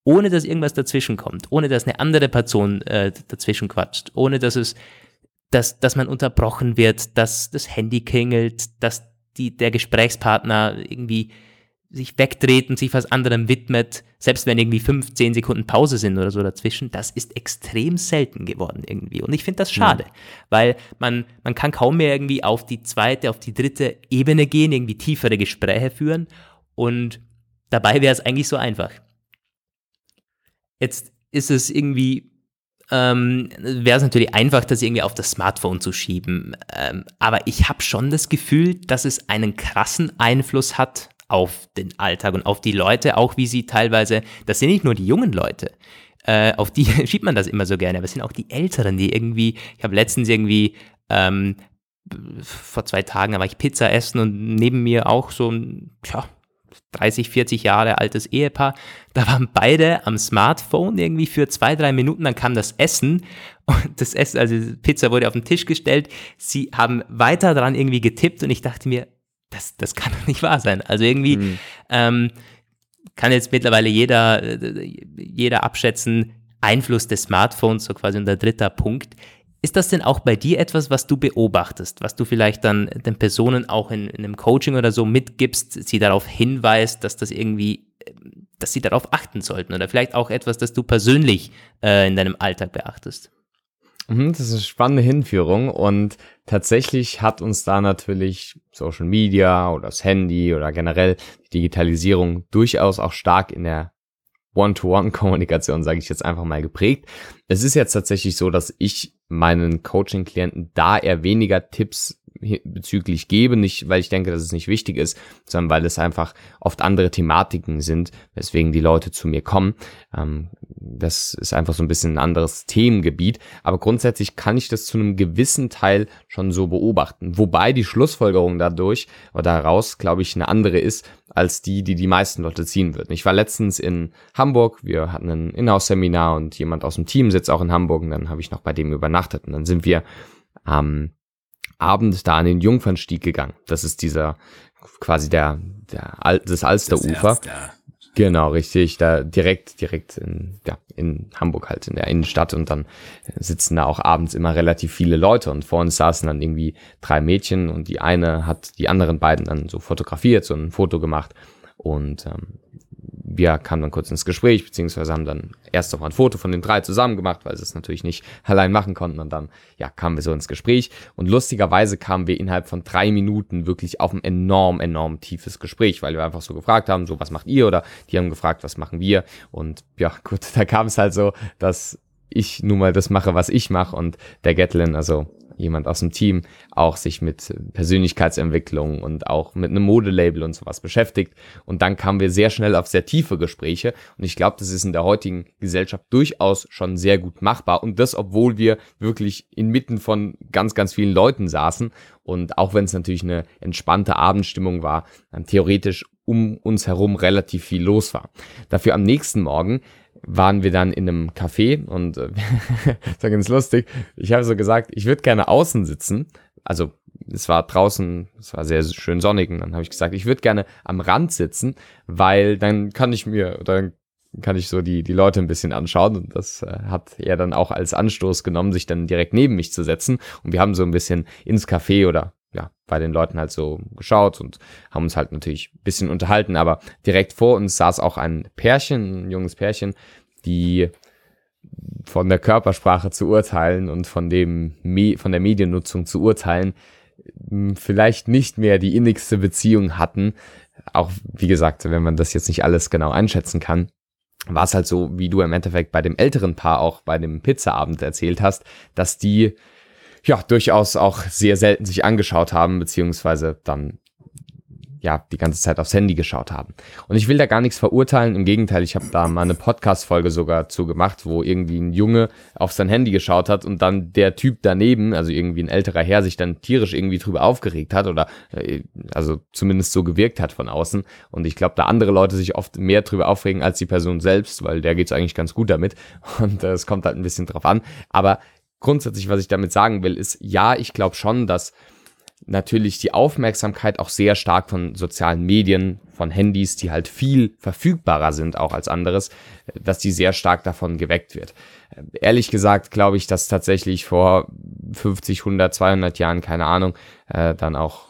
Speaker 3: ohne dass irgendwas dazwischen kommt, ohne dass eine andere Person äh, dazwischen quatscht, ohne dass es, dass, dass man unterbrochen wird, dass das Handy klingelt, dass die, der Gesprächspartner irgendwie sich wegdreht und sich was anderem widmet, selbst wenn irgendwie fünf, zehn Sekunden Pause sind oder so dazwischen, das ist extrem selten geworden irgendwie. Und ich finde das schade, ja. weil man, man kann kaum mehr irgendwie auf die zweite, auf die dritte Ebene gehen, irgendwie tiefere Gespräche führen. Und dabei wäre es eigentlich so einfach. Jetzt ist es irgendwie, ähm, wäre es natürlich einfach, das irgendwie auf das Smartphone zu schieben. Ähm, aber ich habe schon das Gefühl, dass es einen krassen Einfluss hat auf den Alltag und auf die Leute, auch wie sie teilweise, das sind nicht nur die jungen Leute, äh, auf die schiebt man das immer so gerne, aber es sind auch die Älteren, die irgendwie, ich habe letztens irgendwie ähm, vor zwei Tagen, da war ich Pizza essen und neben mir auch so ein, ja, 30, 40 Jahre altes Ehepaar. Da waren beide am Smartphone irgendwie für zwei, drei Minuten. Dann kam das Essen und das Essen, also Pizza wurde auf den Tisch gestellt. Sie haben weiter dran irgendwie getippt und ich dachte mir, das, das kann doch nicht wahr sein. Also irgendwie mhm. ähm, kann jetzt mittlerweile jeder, jeder abschätzen, Einfluss des Smartphones, so quasi unser dritter Punkt. Ist das denn auch bei dir etwas, was du beobachtest, was du vielleicht dann den Personen auch in, in einem Coaching oder so mitgibst, sie darauf hinweist, dass das irgendwie, dass sie darauf achten sollten oder vielleicht auch etwas, das du persönlich äh, in deinem Alltag beachtest?
Speaker 1: Mhm, das ist eine spannende Hinführung und tatsächlich hat uns da natürlich Social Media oder das Handy oder generell die Digitalisierung durchaus auch stark in der One-to-One-Kommunikation, sage ich jetzt einfach mal, geprägt. Es ist jetzt tatsächlich so, dass ich meinen Coaching-Klienten da eher weniger Tipps bezüglich gebe, nicht weil ich denke, dass es nicht wichtig ist, sondern weil es einfach oft andere Thematiken sind, weswegen die Leute zu mir kommen. Ähm, das ist einfach so ein bisschen ein anderes Themengebiet, aber grundsätzlich kann ich das zu einem gewissen Teil schon so beobachten, wobei die Schlussfolgerung dadurch oder daraus, glaube ich, eine andere ist, als die, die die meisten Leute ziehen würden. Ich war letztens in Hamburg, wir hatten ein Inhouse-Seminar und jemand aus dem Team sitzt auch in Hamburg und dann habe ich noch bei dem übernachtet und dann sind wir am Abend da an den Jungfernstieg gegangen. Das ist dieser quasi der, der Al das Alsterufer. Genau, richtig. Da direkt, direkt in, ja, in Hamburg halt, in der Innenstadt. Und dann sitzen da auch abends immer relativ viele Leute. Und vor uns saßen dann irgendwie drei Mädchen und die eine hat die anderen beiden dann so fotografiert, so ein Foto gemacht. Und ähm, wir kamen dann kurz ins Gespräch, beziehungsweise haben dann erst noch mal ein Foto von den drei zusammen gemacht, weil sie es natürlich nicht allein machen konnten. Und dann, ja, kamen wir so ins Gespräch. Und lustigerweise kamen wir innerhalb von drei Minuten wirklich auf ein enorm, enorm tiefes Gespräch, weil wir einfach so gefragt haben, so, was macht ihr? Oder die haben gefragt, was machen wir? Und ja, gut, da kam es halt so, dass ich nun mal das mache, was ich mache und der Gatlin, also jemand aus dem Team auch sich mit Persönlichkeitsentwicklung und auch mit einem Modelabel und sowas beschäftigt. Und dann kamen wir sehr schnell auf sehr tiefe Gespräche. Und ich glaube, das ist in der heutigen Gesellschaft durchaus schon sehr gut machbar. Und das, obwohl wir wirklich inmitten von ganz, ganz vielen Leuten saßen. Und auch wenn es natürlich eine entspannte Abendstimmung war, theoretisch um uns herum relativ viel los war. Dafür am nächsten Morgen waren wir dann in einem Café und äh, das war ganz lustig. Ich habe so gesagt, ich würde gerne außen sitzen. Also es war draußen, es war sehr schön sonnig und dann habe ich gesagt, ich würde gerne am Rand sitzen, weil dann kann ich mir, dann kann ich so die, die Leute ein bisschen anschauen und das äh, hat er dann auch als Anstoß genommen, sich dann direkt neben mich zu setzen und wir haben so ein bisschen ins Café oder ja, bei den Leuten halt so geschaut und haben uns halt natürlich ein bisschen unterhalten, aber direkt vor uns saß auch ein Pärchen, ein junges Pärchen, die von der Körpersprache zu urteilen und von dem von der Mediennutzung zu urteilen, vielleicht nicht mehr die innigste Beziehung hatten. Auch wie gesagt, wenn man das jetzt nicht alles genau einschätzen kann, war es halt so, wie du im Endeffekt bei dem älteren Paar auch bei dem Pizzaabend erzählt hast, dass die ja durchaus auch sehr selten sich angeschaut haben, beziehungsweise dann ja, die ganze Zeit aufs Handy geschaut haben. Und ich will da gar nichts verurteilen, im Gegenteil, ich habe da mal eine Podcast-Folge sogar zu gemacht, wo irgendwie ein Junge auf sein Handy geschaut hat und dann der Typ daneben, also irgendwie ein älterer Herr, sich dann tierisch irgendwie drüber aufgeregt hat oder äh, also zumindest so gewirkt hat von außen. Und ich glaube, da andere Leute sich oft mehr drüber aufregen als die Person selbst, weil der geht's eigentlich ganz gut damit. Und äh, es kommt halt ein bisschen drauf an. Aber grundsätzlich, was ich damit sagen will, ist, ja, ich glaube schon, dass natürlich die Aufmerksamkeit auch sehr stark von sozialen Medien, von Handys, die halt viel verfügbarer sind auch als anderes, dass die sehr stark davon geweckt wird. Ehrlich gesagt glaube ich, dass tatsächlich vor 50, 100, 200 Jahren, keine Ahnung, äh, dann auch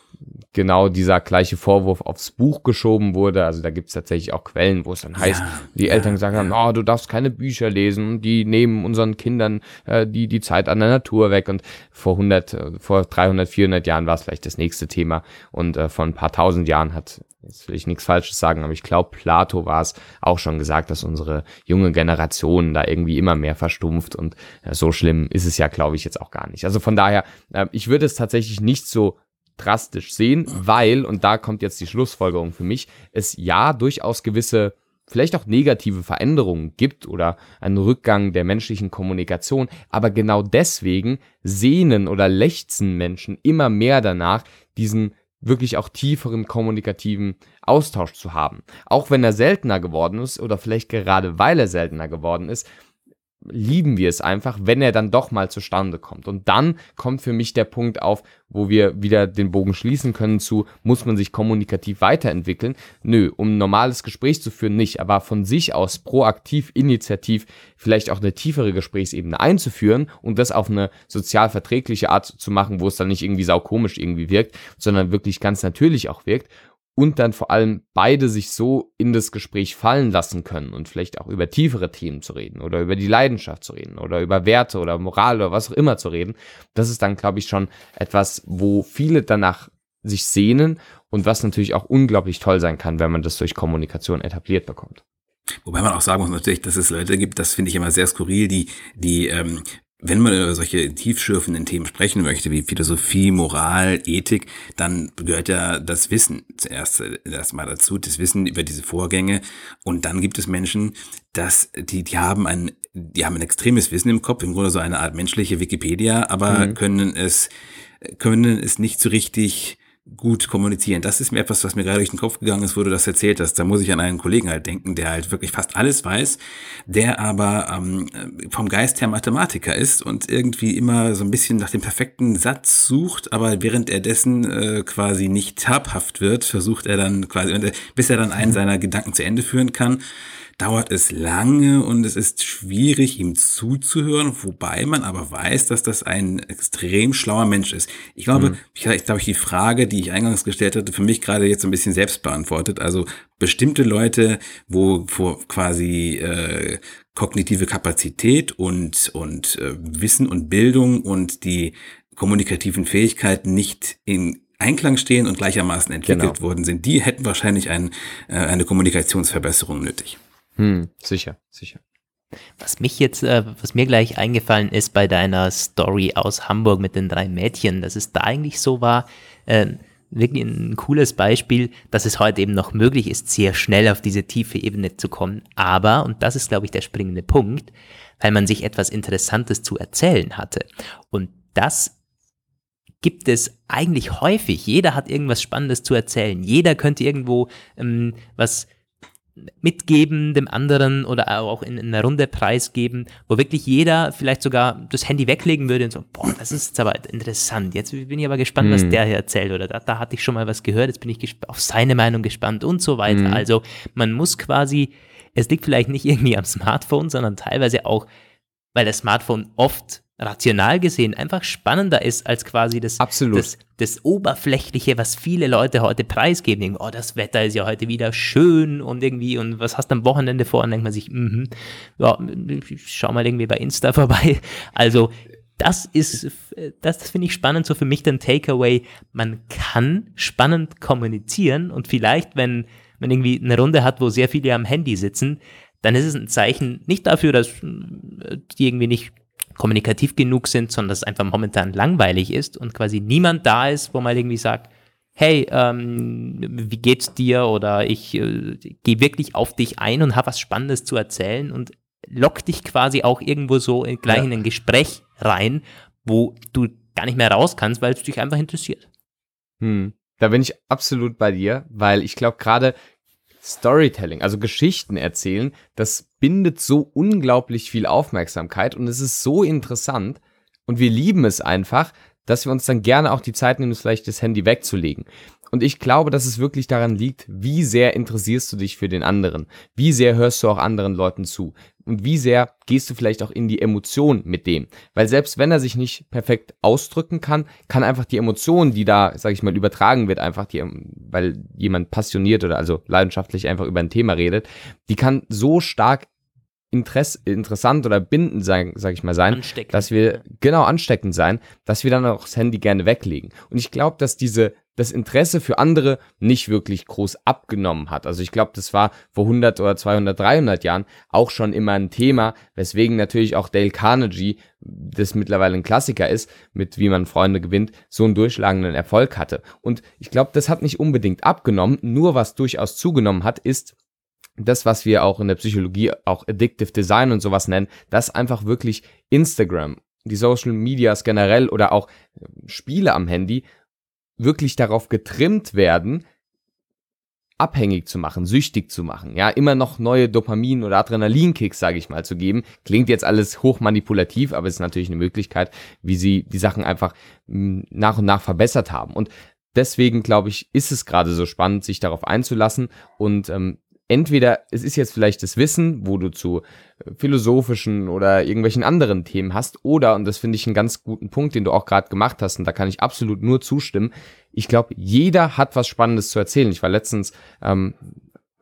Speaker 1: genau dieser gleiche Vorwurf aufs Buch geschoben wurde. Also da gibt es tatsächlich auch Quellen, wo es dann heißt, ja, die Eltern ja, gesagt haben, oh, du darfst keine Bücher lesen, die nehmen unseren Kindern äh, die, die Zeit an der Natur weg. Und vor 100, äh, vor 300, 400 Jahren war es vielleicht das nächste Thema. Und äh, vor ein paar tausend Jahren hat, jetzt will ich nichts Falsches sagen, aber ich glaube, Plato war es auch schon gesagt, dass unsere junge Generation da irgendwie immer mehr verstumpft. Und äh, so schlimm ist es ja, glaube ich, jetzt auch gar nicht. Also von daher, äh, ich würde es tatsächlich nicht so drastisch sehen, weil, und da kommt jetzt die Schlussfolgerung für mich, es ja durchaus gewisse, vielleicht auch negative Veränderungen gibt oder einen Rückgang der menschlichen Kommunikation, aber genau deswegen sehnen oder lechzen Menschen immer mehr danach, diesen wirklich auch tieferen kommunikativen Austausch zu haben. Auch wenn er seltener geworden ist oder vielleicht gerade weil er seltener geworden ist, lieben wir es einfach, wenn er dann doch mal zustande kommt. Und dann kommt für mich der Punkt auf, wo wir wieder den Bogen schließen können zu, muss man sich kommunikativ weiterentwickeln? Nö, um ein normales Gespräch zu führen, nicht, aber von sich aus proaktiv, initiativ vielleicht auch eine tiefere Gesprächsebene einzuführen und das auf eine sozial verträgliche Art zu machen, wo es dann nicht irgendwie saukomisch irgendwie wirkt, sondern wirklich ganz natürlich auch wirkt und dann vor allem beide sich so in das Gespräch fallen lassen können und vielleicht auch über tiefere Themen zu reden oder über die Leidenschaft zu reden oder über Werte oder Moral oder was auch immer zu reden, das ist dann, glaube ich, schon etwas, wo viele danach sich sehnen und was natürlich auch unglaublich toll sein kann, wenn man das durch Kommunikation etabliert bekommt.
Speaker 2: Wobei man auch sagen muss natürlich, dass es Leute gibt, das finde ich immer sehr skurril, die, die ähm, wenn man über solche tiefschürfenden Themen sprechen möchte, wie Philosophie, Moral, Ethik, dann gehört ja das Wissen zuerst erstmal dazu, das Wissen über diese Vorgänge. Und dann gibt es Menschen, dass die, die haben ein, die haben ein extremes Wissen im Kopf, im Grunde so eine Art menschliche Wikipedia, aber mhm. können es, können es nicht so richtig gut kommunizieren. Das ist mir etwas, was mir gerade durch den Kopf gegangen ist, wo du das erzählt hast. Da muss ich an einen Kollegen halt denken, der halt wirklich fast alles weiß, der aber ähm, vom Geist her Mathematiker ist und irgendwie immer so ein bisschen nach dem perfekten Satz sucht, aber während er dessen äh, quasi nicht habhaft wird, versucht er dann quasi, bis er dann einen seiner Gedanken zu Ende führen kann, dauert es lange und es ist schwierig, ihm zuzuhören, wobei man aber weiß, dass das ein extrem schlauer Mensch ist. Ich glaube, mhm. ich, ich glaube, die Frage, die ich eingangs gestellt hatte, für mich gerade jetzt so ein bisschen selbst beantwortet. Also bestimmte Leute, wo, wo quasi äh, kognitive Kapazität und, und äh, Wissen und Bildung und die kommunikativen Fähigkeiten nicht in Einklang stehen und gleichermaßen entwickelt genau. worden sind, die hätten wahrscheinlich ein, äh, eine Kommunikationsverbesserung nötig.
Speaker 1: Hm, sicher, sicher.
Speaker 3: Was mich jetzt, äh, was mir gleich eingefallen ist bei deiner Story aus Hamburg mit den drei Mädchen, dass es da eigentlich so war, äh, wirklich ein cooles Beispiel, dass es heute eben noch möglich ist, sehr schnell auf diese tiefe Ebene zu kommen. Aber, und das ist, glaube ich, der springende Punkt, weil man sich etwas Interessantes zu erzählen hatte. Und das gibt es eigentlich häufig. Jeder hat irgendwas Spannendes zu erzählen. Jeder könnte irgendwo ähm, was mitgeben dem anderen oder auch in, in, einer Runde preisgeben, wo wirklich jeder vielleicht sogar das Handy weglegen würde und so, boah, das ist jetzt aber interessant. Jetzt bin ich aber gespannt, was hm. der hier erzählt oder da, da, hatte ich schon mal was gehört, jetzt bin ich auf seine Meinung gespannt und so weiter. Hm. Also man muss quasi, es liegt vielleicht nicht irgendwie am Smartphone, sondern teilweise auch, weil das Smartphone oft rational gesehen einfach spannender ist als quasi das, das, das, Oberflächliche, was viele Leute heute preisgeben. Oh, das Wetter ist ja heute wieder schön und irgendwie, und was hast du am Wochenende vor? Und denkt man sich, mm ja, schau mal irgendwie bei Insta vorbei. Also, das ist, das finde ich spannend, so für mich dann Takeaway. Man kann spannend kommunizieren und vielleicht, wenn man irgendwie eine Runde hat, wo sehr viele am Handy sitzen, dann ist es ein Zeichen nicht dafür, dass die irgendwie nicht kommunikativ genug sind, sondern dass es einfach momentan langweilig ist und quasi niemand da ist, wo man irgendwie sagt, hey, ähm, wie geht's dir? Oder ich äh, gehe wirklich auf dich ein und habe was Spannendes zu erzählen und lock dich quasi auch irgendwo so in, gleich ja. in ein Gespräch rein, wo du gar nicht mehr raus kannst, weil es dich einfach interessiert.
Speaker 1: Hm. Da bin ich absolut bei dir, weil ich glaube gerade Storytelling, also Geschichten erzählen, das bindet so unglaublich viel Aufmerksamkeit und es ist so interessant und wir lieben es einfach, dass wir uns dann gerne auch die Zeit nehmen, vielleicht das Handy wegzulegen. Und ich glaube, dass es wirklich daran liegt, wie sehr interessierst du dich für den anderen? Wie sehr hörst du auch anderen Leuten zu? Und wie sehr gehst du vielleicht auch in die Emotion mit dem? Weil selbst wenn er sich nicht perfekt ausdrücken kann, kann einfach die Emotion, die da, sag ich mal, übertragen wird, einfach die, weil jemand passioniert oder also leidenschaftlich einfach über ein Thema redet, die kann so stark Interess interessant oder bindend sein, sag ich mal, sein, dass wir genau ansteckend sein, dass wir dann auch das Handy gerne weglegen. Und ich glaube, dass diese das Interesse für andere nicht wirklich groß abgenommen hat. Also ich glaube, das war vor 100 oder 200, 300 Jahren auch schon immer ein Thema, weswegen natürlich auch Dale Carnegie, das mittlerweile ein Klassiker ist, mit wie man Freunde gewinnt, so einen durchschlagenden Erfolg hatte. Und ich glaube, das hat nicht unbedingt abgenommen, nur was durchaus zugenommen hat, ist, das, was wir auch in der Psychologie auch Addictive Design und sowas nennen, dass einfach wirklich Instagram, die Social Medias generell oder auch Spiele am Handy wirklich darauf getrimmt werden, abhängig zu machen, süchtig zu machen, ja, immer noch neue Dopamin- oder Adrenalinkicks, sage ich mal, zu geben. Klingt jetzt alles hochmanipulativ, aber es ist natürlich eine Möglichkeit, wie sie die Sachen einfach hm, nach und nach verbessert haben. Und deswegen, glaube ich, ist es gerade so spannend, sich darauf einzulassen und ähm, entweder es ist jetzt vielleicht das Wissen, wo du zu äh, philosophischen oder irgendwelchen anderen Themen hast, oder, und das finde ich einen ganz guten Punkt, den du auch gerade gemacht hast, und da kann ich absolut nur zustimmen, ich glaube, jeder hat was Spannendes zu erzählen. Ich war letztens, ähm,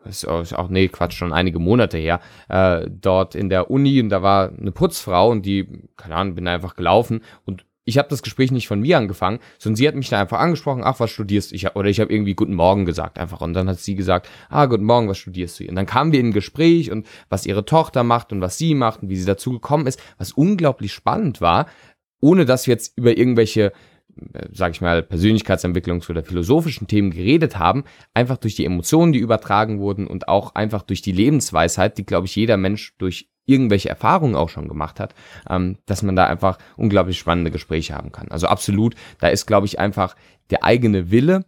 Speaker 1: ist auch, nee, Quatsch, schon einige Monate her, äh, dort in der Uni und da war eine Putzfrau und die, keine Ahnung, bin einfach gelaufen und ich habe das Gespräch nicht von mir angefangen, sondern sie hat mich da einfach angesprochen, ach, was studierst du? Ich, oder ich habe irgendwie guten Morgen gesagt einfach. Und dann hat sie gesagt, ah, guten Morgen, was studierst du? Und dann kamen wir in ein Gespräch und was ihre Tochter macht und was sie macht und wie sie dazu gekommen ist, was unglaublich spannend war, ohne dass wir jetzt über irgendwelche äh, sag ich mal, Persönlichkeitsentwicklungs- oder philosophischen Themen geredet haben, einfach durch die Emotionen, die übertragen wurden und auch einfach durch die Lebensweisheit, die, glaube ich, jeder Mensch durch irgendwelche Erfahrungen auch schon gemacht hat, ähm, dass man da einfach unglaublich spannende Gespräche haben kann. Also absolut, da ist, glaube ich, einfach der eigene Wille,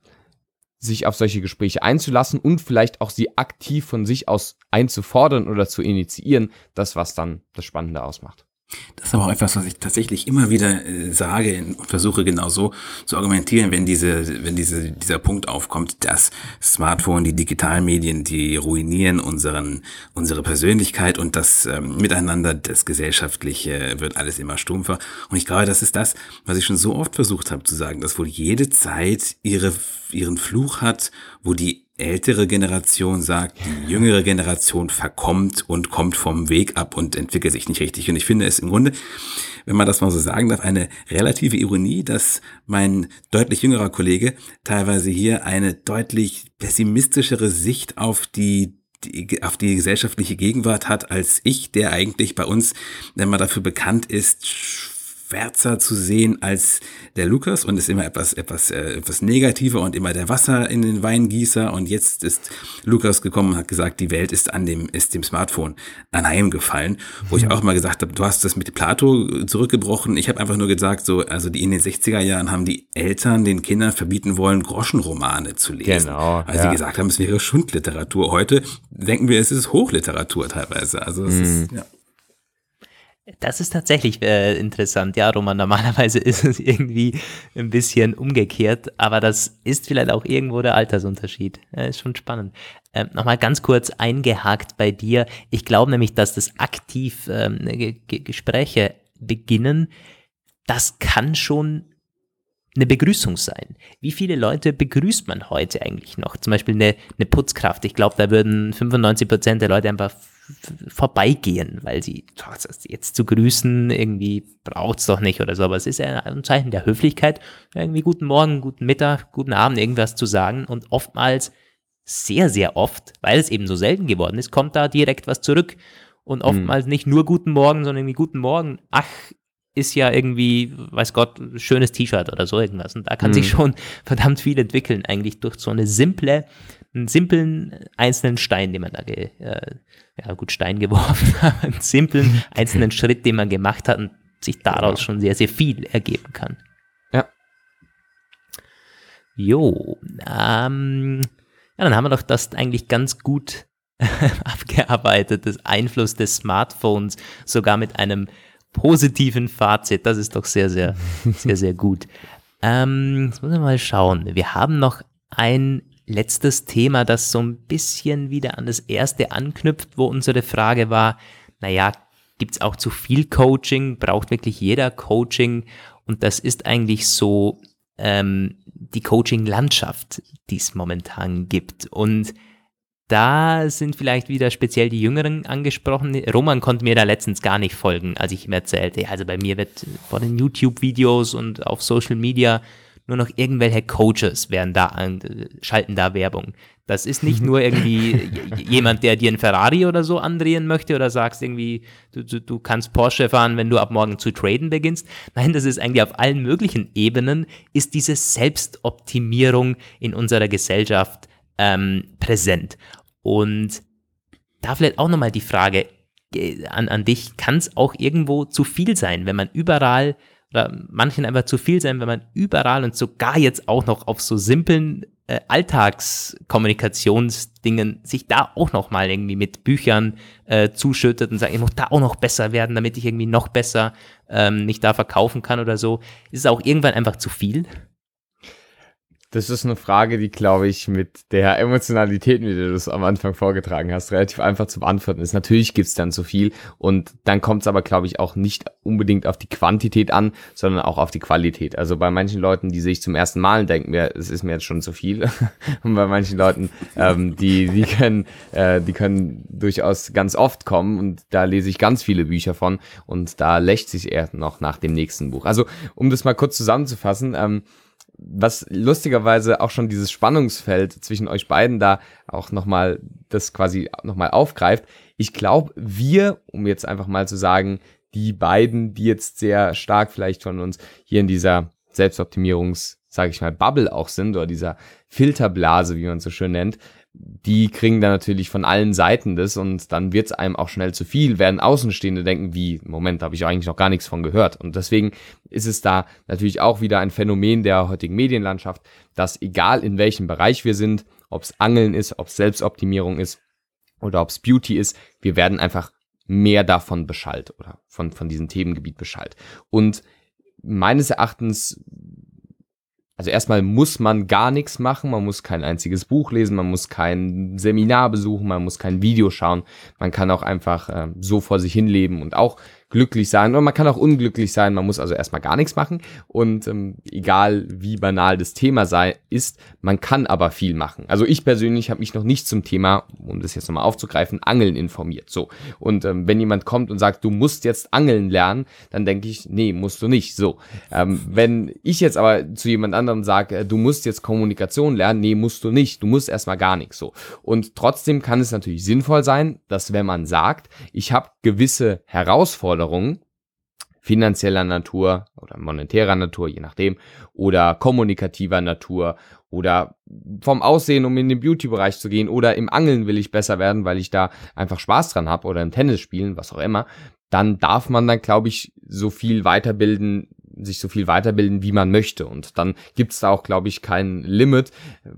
Speaker 1: sich auf solche Gespräche einzulassen und vielleicht auch sie aktiv von sich aus einzufordern oder zu initiieren, das, was dann das Spannende ausmacht.
Speaker 2: Das ist aber auch etwas, was ich tatsächlich immer wieder äh, sage und versuche genau so zu argumentieren, wenn diese, wenn diese, dieser Punkt aufkommt, dass Smartphone, die digitalen Medien, die ruinieren unseren, unsere Persönlichkeit und das ähm, Miteinander, das Gesellschaftliche wird alles immer stumpfer. Und ich glaube, das ist das, was ich schon so oft versucht habe zu sagen, dass wohl jede Zeit ihre, ihren Fluch hat, wo die ältere Generation sagt, die jüngere Generation verkommt und kommt vom Weg ab und entwickelt sich nicht richtig. Und ich finde es im Grunde, wenn man das mal so sagen darf, eine relative Ironie, dass mein deutlich jüngerer Kollege teilweise hier eine deutlich pessimistischere Sicht auf die auf die gesellschaftliche Gegenwart hat als ich, der eigentlich bei uns, wenn man dafür bekannt ist, schwärzer zu sehen als der Lukas und ist immer etwas, etwas, äh, etwas negativer und immer der Wasser in den Weingießer. Und jetzt ist Lukas gekommen und hat gesagt, die Welt ist an dem, ist dem Smartphone anheimgefallen. Wo ich mhm. auch mal gesagt habe, du hast das mit Plato zurückgebrochen. Ich habe einfach nur gesagt, so, also die in den 60er Jahren haben die Eltern den Kindern verbieten wollen, Groschenromane zu lesen. Genau. Weil ja. sie gesagt haben, es wäre Schundliteratur. Heute denken wir, es ist Hochliteratur teilweise. Also es mhm. ist, ja.
Speaker 3: Das ist tatsächlich äh, interessant. Ja, Roman, normalerweise ist es irgendwie ein bisschen umgekehrt, aber das ist vielleicht auch irgendwo der Altersunterschied. Ja, ist schon spannend. Ähm, Nochmal ganz kurz eingehakt bei dir. Ich glaube nämlich, dass das aktiv ähm, Gespräche beginnen, das kann schon eine Begrüßung sein. Wie viele Leute begrüßt man heute eigentlich noch? Zum Beispiel eine, eine Putzkraft. Ich glaube, da würden 95 Prozent der Leute einfach vorbeigehen, weil sie jetzt zu grüßen irgendwie braucht's doch nicht oder so. Aber es ist ja ein Zeichen der Höflichkeit, irgendwie guten Morgen, guten Mittag, guten Abend irgendwas zu sagen und oftmals sehr, sehr oft, weil es eben so selten geworden ist, kommt da direkt was zurück und hm. oftmals hm. nicht nur guten Morgen, sondern irgendwie guten Morgen. Ach, ist ja irgendwie, weiß Gott, schönes T-Shirt oder so irgendwas. Und da kann mhm. sich schon verdammt viel entwickeln, eigentlich durch so eine simple, einen simplen einzelnen Stein, den man da, ge, äh, ja gut, Stein geworfen hat, einen simplen einzelnen Schritt, den man gemacht hat und sich daraus schon sehr, sehr viel ergeben kann.
Speaker 1: Ja.
Speaker 3: Jo, ähm, ja, dann haben wir doch das eigentlich ganz gut abgearbeitet, das Einfluss des Smartphones, sogar mit einem positiven Fazit. Das ist doch sehr, sehr, sehr, sehr gut. Ähm, jetzt muss ich mal schauen. Wir haben noch ein letztes Thema, das so ein bisschen wieder an das erste anknüpft, wo unsere Frage war, naja, gibt es auch zu viel Coaching? Braucht wirklich jeder Coaching? Und das ist eigentlich so ähm, die Coaching-Landschaft, die es momentan gibt. Und da sind vielleicht wieder speziell die Jüngeren angesprochen. Roman konnte mir da letztens gar nicht folgen, als ich ihm erzählte, also bei mir wird vor den YouTube-Videos und auf Social Media nur noch irgendwelche Coaches werden da schalten da Werbung. Das ist nicht nur irgendwie jemand, der dir ein Ferrari oder so andrehen möchte oder sagst irgendwie, du, du, du kannst Porsche fahren, wenn du ab morgen zu traden beginnst. Nein, das ist eigentlich auf allen möglichen Ebenen, ist diese Selbstoptimierung in unserer Gesellschaft ähm, präsent. Und da vielleicht auch nochmal die Frage äh, an, an dich, kann es auch irgendwo zu viel sein, wenn man überall oder manchen einfach zu viel sein, wenn man überall und sogar jetzt auch noch auf so simplen äh, Alltagskommunikationsdingen sich da auch noch mal irgendwie mit Büchern äh, zuschüttet und sagt, ich muss da auch noch besser werden, damit ich irgendwie noch besser ähm, nicht da verkaufen kann oder so, ist es auch irgendwann einfach zu viel?
Speaker 1: Das ist eine Frage, die, glaube ich, mit der Emotionalität, wie du das am Anfang vorgetragen hast, relativ einfach zu beantworten ist. Natürlich gibt's dann zu viel und dann kommt es aber, glaube ich, auch nicht unbedingt auf die Quantität an, sondern auch auf die Qualität. Also bei manchen Leuten, die sich zum ersten Mal denken, mir, es ist mir jetzt schon zu viel. und bei manchen Leuten, ähm, die, die können, äh, die können durchaus ganz oft kommen und da lese ich ganz viele Bücher von und da lächt sich eher noch nach dem nächsten Buch. Also um das mal kurz zusammenzufassen, ähm, was lustigerweise auch schon dieses Spannungsfeld zwischen euch beiden da auch nochmal, das quasi nochmal aufgreift. Ich glaube, wir, um jetzt einfach mal zu sagen, die beiden, die jetzt sehr stark vielleicht von uns hier in dieser Selbstoptimierungs, sage ich mal, Bubble auch sind oder dieser Filterblase, wie man so schön nennt, die kriegen dann natürlich von allen Seiten das und dann wird es einem auch schnell zu viel, werden Außenstehende denken, wie, Moment, habe ich eigentlich noch gar nichts von gehört. Und deswegen ist es da natürlich auch wieder ein Phänomen der heutigen Medienlandschaft, dass egal in welchem Bereich wir sind, ob es Angeln ist, ob es Selbstoptimierung ist oder ob es Beauty ist, wir werden einfach mehr davon beschallt oder von, von diesem Themengebiet beschallt. Und meines Erachtens also erstmal muss man gar nichts machen, man muss kein einziges Buch lesen, man muss kein Seminar besuchen, man muss kein Video schauen, man kann auch einfach äh, so vor sich hinleben und auch glücklich sein oder man kann auch unglücklich sein. Man muss also erstmal gar nichts machen und ähm, egal wie banal das Thema sei, ist, man kann aber viel machen. Also ich persönlich habe mich noch nicht zum Thema, um das jetzt nochmal aufzugreifen, Angeln informiert. So und ähm, wenn jemand kommt und sagt, du musst jetzt Angeln lernen, dann denke ich, nee, musst du nicht. So, ähm, wenn ich jetzt aber zu jemand anderem sage, äh, du musst jetzt Kommunikation lernen, nee, musst du nicht. Du musst erstmal gar nichts. So und trotzdem kann es natürlich sinnvoll sein, dass wenn man sagt, ich habe gewisse Herausforderungen Herausforderungen finanzieller Natur oder monetärer Natur, je nachdem, oder kommunikativer Natur oder vom Aussehen, um in den Beauty-Bereich zu gehen oder im Angeln will ich besser werden, weil ich da einfach Spaß dran habe oder im Tennis spielen, was auch immer, dann darf man dann, glaube ich, so viel weiterbilden, sich so viel weiterbilden, wie man möchte. Und dann gibt's da auch, glaube ich, kein Limit.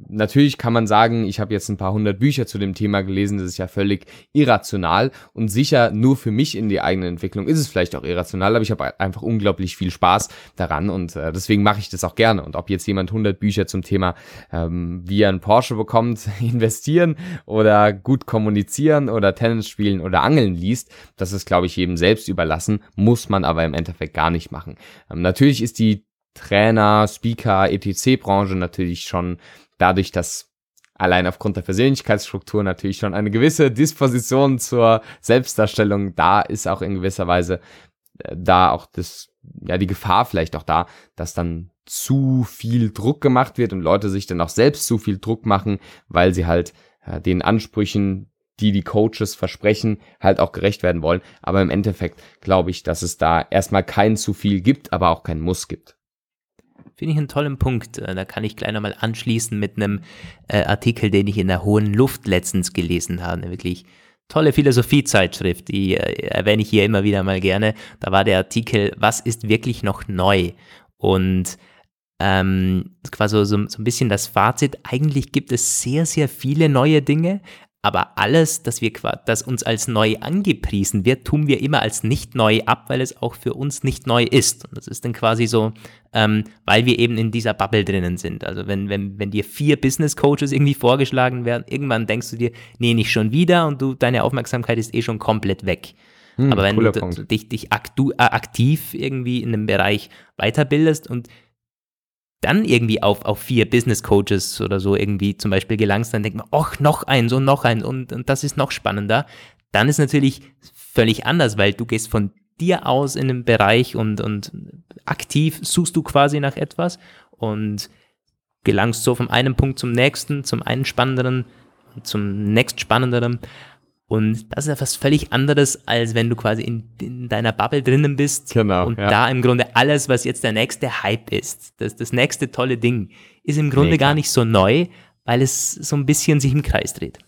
Speaker 1: Natürlich kann man sagen, ich habe jetzt ein paar hundert Bücher zu dem Thema gelesen, das ist ja völlig irrational und sicher nur für mich in die eigene Entwicklung ist es vielleicht auch irrational, aber ich habe einfach unglaublich viel Spaß daran und äh, deswegen mache ich das auch gerne. Und ob jetzt jemand hundert Bücher zum Thema, ähm, wie er einen Porsche bekommt, investieren oder gut kommunizieren oder Tennis spielen oder Angeln liest, das ist, glaube ich, jedem selbst überlassen, muss man aber im Endeffekt gar nicht machen. Ähm, natürlich ist die Trainer, Speaker, ETC-Branche natürlich schon dadurch, dass allein aufgrund der Persönlichkeitsstruktur natürlich schon eine gewisse Disposition zur Selbstdarstellung da ist, auch in gewisser Weise äh, da auch das, ja, die Gefahr vielleicht auch da, dass dann zu viel Druck gemacht wird und Leute sich dann auch selbst zu viel Druck machen, weil sie halt äh, den Ansprüchen die die Coaches versprechen, halt auch gerecht werden wollen. Aber im Endeffekt glaube ich, dass es da erstmal kein zu viel gibt, aber auch kein Muss gibt.
Speaker 3: Finde ich einen tollen Punkt. Äh, da kann ich gleich nochmal anschließen mit einem äh, Artikel, den ich in der Hohen Luft letztens gelesen habe. Eine wirklich tolle Philosophiezeitschrift, die äh, erwähne ich hier immer wieder mal gerne. Da war der Artikel, was ist wirklich noch neu? Und ähm, quasi so, so ein bisschen das Fazit, eigentlich gibt es sehr, sehr viele neue Dinge, aber alles, das, wir, das uns als neu angepriesen wird, tun wir immer als nicht neu ab, weil es auch für uns nicht neu ist. Und das ist dann quasi so, ähm, weil wir eben in dieser Bubble drinnen sind. Also wenn, wenn, wenn dir vier Business Coaches irgendwie vorgeschlagen werden, irgendwann denkst du dir, nee, nicht schon wieder und du, deine Aufmerksamkeit ist eh schon komplett weg. Hm, aber wenn du Punkt. dich, dich äh, aktiv irgendwie in einem Bereich weiterbildest und dann irgendwie auf, auf vier Business Coaches oder so irgendwie zum Beispiel gelangst, dann denkt man, ach, noch eins und noch eins und, und das ist noch spannender. Dann ist natürlich völlig anders, weil du gehst von dir aus in einem Bereich und, und aktiv suchst du quasi nach etwas und gelangst so vom einen Punkt zum nächsten, zum einen spannenderen, zum nächst spannenderen. Und das ist etwas völlig anderes, als wenn du quasi in, in deiner Bubble drinnen bist.
Speaker 1: Genau.
Speaker 3: Und ja. da im Grunde alles, was jetzt der nächste Hype ist, das, das nächste tolle Ding, ist im Grunde Mega. gar nicht so neu, weil es so ein bisschen sich im Kreis dreht.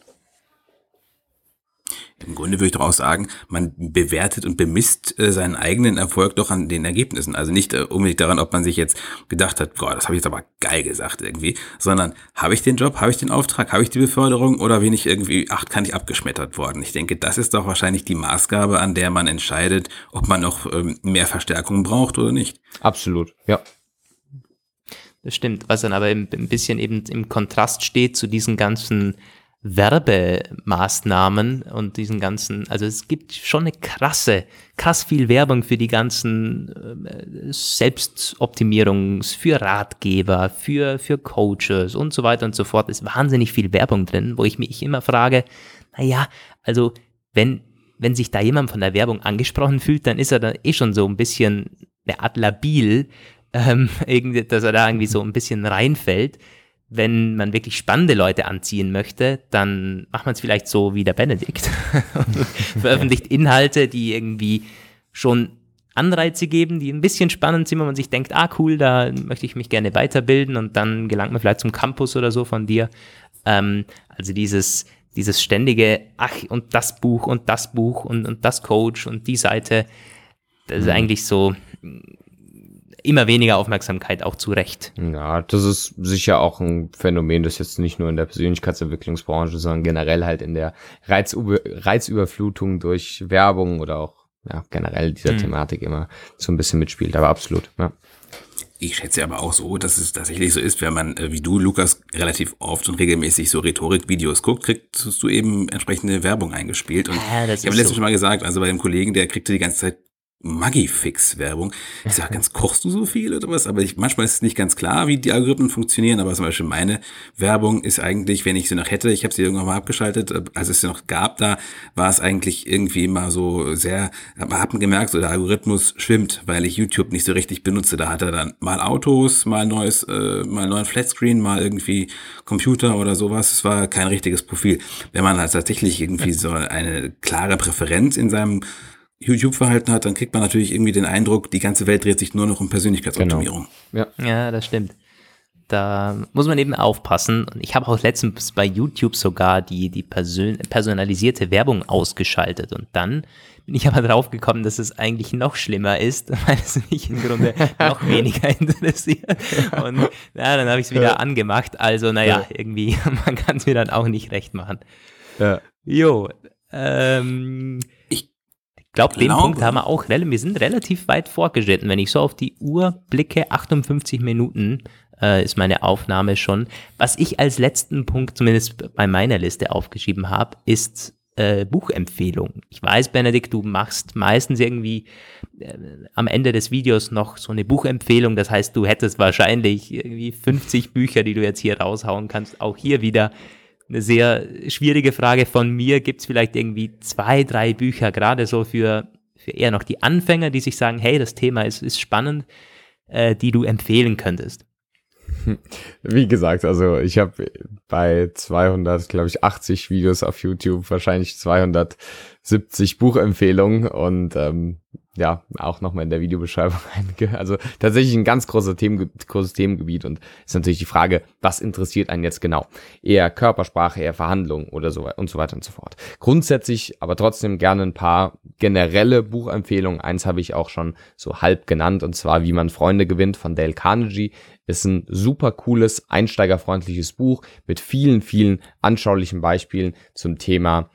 Speaker 2: Im Grunde würde ich doch auch sagen, man bewertet und bemisst äh, seinen eigenen Erfolg doch an den Ergebnissen. Also nicht äh, unbedingt daran, ob man sich jetzt gedacht hat, boah, das habe ich jetzt aber geil gesagt irgendwie, sondern habe ich den Job, habe ich den Auftrag, habe ich die Beförderung oder bin ich irgendwie, ach, kann ich abgeschmettert worden? Ich denke, das ist doch wahrscheinlich die Maßgabe, an der man entscheidet, ob man noch ähm, mehr Verstärkung braucht oder nicht.
Speaker 1: Absolut, ja.
Speaker 3: Das stimmt, was dann aber ein bisschen eben im Kontrast steht zu diesen ganzen Werbemaßnahmen und diesen ganzen, also es gibt schon eine krasse, krass viel Werbung für die ganzen äh, Selbstoptimierungs, für Ratgeber, für, für Coaches und so weiter und so fort. Ist wahnsinnig viel Werbung drin, wo ich mich immer frage, naja, also wenn, wenn sich da jemand von der Werbung angesprochen fühlt, dann ist er da eh schon so ein bisschen eine Art labil, ähm, dass er da irgendwie so ein bisschen reinfällt wenn man wirklich spannende Leute anziehen möchte, dann macht man es vielleicht so wie der Benedikt. veröffentlicht Inhalte, die irgendwie schon Anreize geben, die ein bisschen spannend sind, wo man sich denkt, ah cool, da möchte ich mich gerne weiterbilden und dann gelangt man vielleicht zum Campus oder so von dir. Ähm, also dieses, dieses ständige, ach und das Buch und das Buch und, und das Coach und die Seite, das ist mhm. eigentlich so immer weniger Aufmerksamkeit auch zu Recht.
Speaker 1: Ja, das ist sicher auch ein Phänomen, das jetzt nicht nur in der Persönlichkeitsentwicklungsbranche, sondern generell halt in der Reizüber Reizüberflutung durch Werbung oder auch ja, generell dieser hm. Thematik immer so ein bisschen mitspielt, aber absolut, ja.
Speaker 2: Ich schätze aber auch so, dass es tatsächlich so ist, wenn man, äh, wie du, Lukas, relativ oft und regelmäßig so Rhetorik-Videos guckt, kriegst du eben entsprechende Werbung eingespielt. Und ja, ich habe letztes so. Mal gesagt, also bei dem Kollegen, der kriegte die ganze Zeit Magifix-Werbung. Ich sage ganz, kochst du so viel oder was? Aber ich, manchmal ist es nicht ganz klar, wie die Algorithmen funktionieren. Aber zum Beispiel meine Werbung ist eigentlich, wenn ich sie noch hätte, ich habe sie irgendwann mal abgeschaltet, äh, als es sie noch gab, da war es eigentlich irgendwie immer so sehr, man hat gemerkt, so der Algorithmus schwimmt, weil ich YouTube nicht so richtig benutze. Da hat er dann mal Autos, mal neues, äh, mal neuen Flatscreen, mal irgendwie Computer oder sowas. Es war kein richtiges Profil. Wenn man halt tatsächlich irgendwie so eine klare Präferenz in seinem YouTube-Verhalten hat, dann kriegt man natürlich irgendwie den Eindruck, die ganze Welt dreht sich nur noch um Persönlichkeitsoptimierung.
Speaker 3: Genau. Ja. ja, das stimmt. Da muss man eben aufpassen. Und ich habe auch letztens bei YouTube sogar die, die Persön personalisierte Werbung ausgeschaltet. Und dann bin ich aber drauf gekommen, dass es eigentlich noch schlimmer ist, weil es mich im Grunde noch weniger interessiert. Und ja, dann habe ich es wieder ja. angemacht. Also, naja, ja. irgendwie, man kann es mir dann auch nicht recht machen. Ja. Jo. Ähm, glaube, den Punkt haben wir auch, wir sind relativ weit vorgeschritten. Wenn ich so auf die Uhr blicke, 58 Minuten äh, ist meine Aufnahme schon. Was ich als letzten Punkt, zumindest bei meiner Liste aufgeschrieben habe, ist äh, Buchempfehlung. Ich weiß, Benedikt, du machst meistens irgendwie äh, am Ende des Videos noch so eine Buchempfehlung. Das heißt, du hättest wahrscheinlich irgendwie 50 Bücher, die du jetzt hier raushauen kannst. Auch hier wieder eine sehr schwierige Frage von mir. Gibt es vielleicht irgendwie zwei, drei Bücher, gerade so für, für eher noch die Anfänger, die sich sagen, hey, das Thema ist, ist spannend, äh, die du empfehlen könntest?
Speaker 1: Wie gesagt, also ich habe bei 200, glaube ich, 80 Videos auf YouTube wahrscheinlich 270 Buchempfehlungen und ähm, ja, auch nochmal in der Videobeschreibung einige. Also tatsächlich ein ganz großer Themen, großes Themengebiet und ist natürlich die Frage, was interessiert einen jetzt genau? Eher Körpersprache, eher Verhandlungen oder so und so weiter und so fort. Grundsätzlich aber trotzdem gerne ein paar generelle Buchempfehlungen. Eins habe ich auch schon so halb genannt und zwar Wie man Freunde gewinnt von Dale Carnegie. Ist ein super cooles, einsteigerfreundliches Buch mit vielen, vielen anschaulichen Beispielen zum Thema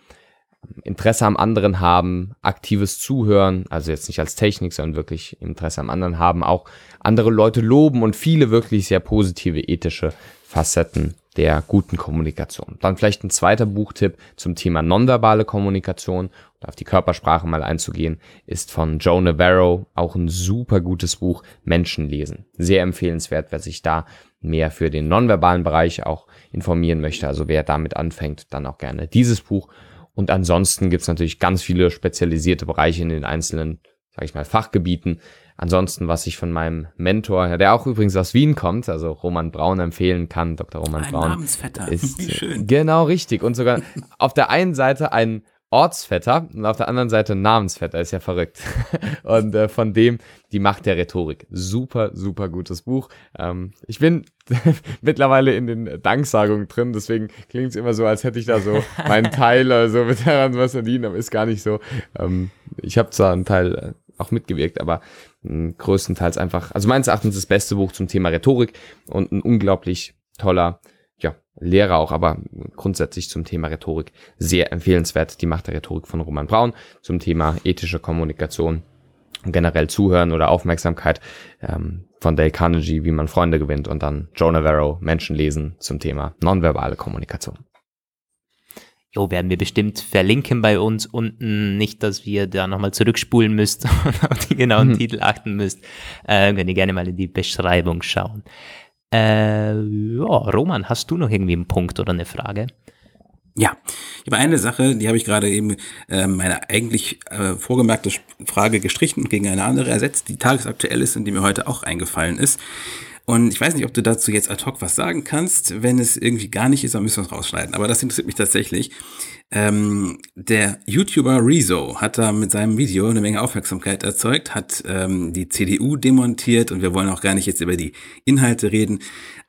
Speaker 1: Interesse am anderen haben, aktives Zuhören, also jetzt nicht als Technik, sondern wirklich Interesse am anderen haben, auch andere Leute loben und viele wirklich sehr positive ethische Facetten der guten Kommunikation. Dann vielleicht ein zweiter Buchtipp zum Thema nonverbale Kommunikation auf die Körpersprache mal einzugehen, ist von Joe Navarro auch ein super gutes Buch Menschen lesen. Sehr empfehlenswert, wer sich da mehr für den nonverbalen Bereich auch informieren möchte. Also wer damit anfängt, dann auch gerne dieses Buch und ansonsten gibt's natürlich ganz viele spezialisierte Bereiche in den einzelnen, sage ich mal, Fachgebieten. Ansonsten, was ich von meinem Mentor, der auch übrigens aus Wien kommt, also Roman Braun empfehlen kann, Dr. Roman
Speaker 2: ein
Speaker 1: Braun.
Speaker 2: Namensvetter.
Speaker 1: Ist,
Speaker 2: Wie schön.
Speaker 1: Genau richtig. Und sogar auf der einen Seite ein Ortsvetter und auf der anderen Seite Namensvetter, ist ja verrückt. Und äh, von dem die Macht der Rhetorik. Super, super gutes Buch. Ähm, ich bin mittlerweile in den Danksagungen drin, deswegen klingt es immer so, als hätte ich da so meinen Teil oder so mit daran was verdient, aber ist gar nicht so. Ähm, ich habe zwar einen Teil äh, auch mitgewirkt, aber mh, größtenteils einfach, also meines Erachtens das beste Buch zum Thema Rhetorik und ein unglaublich toller ja, Lehrer auch, aber grundsätzlich zum Thema Rhetorik sehr empfehlenswert. Die Macht der Rhetorik von Roman Braun zum Thema ethische Kommunikation generell Zuhören oder Aufmerksamkeit ähm, von Dale Carnegie, wie man Freunde gewinnt und dann Joe Navarro, Menschen lesen zum Thema nonverbale Kommunikation.
Speaker 3: Jo, werden wir bestimmt verlinken bei uns unten. Nicht, dass wir da nochmal zurückspulen müsst und auf die genauen mhm. Titel achten müsst. Äh, könnt ihr gerne mal in die Beschreibung schauen. Äh, ja, Roman, hast du noch irgendwie einen Punkt oder eine Frage?
Speaker 2: Ja, ich habe eine Sache, die habe ich gerade eben äh, meine eigentlich äh, vorgemerkte Frage gestrichen und gegen eine andere ersetzt, die tagesaktuell ist und die mir heute auch eingefallen ist. Und ich weiß nicht, ob du dazu jetzt ad hoc was sagen kannst. Wenn es irgendwie gar nicht ist, dann müssen wir es rausschneiden. Aber das interessiert mich tatsächlich. Ähm, der YouTuber Rezo hat da mit seinem Video eine Menge Aufmerksamkeit erzeugt, hat ähm, die CDU demontiert und wir wollen auch gar nicht jetzt über die Inhalte reden.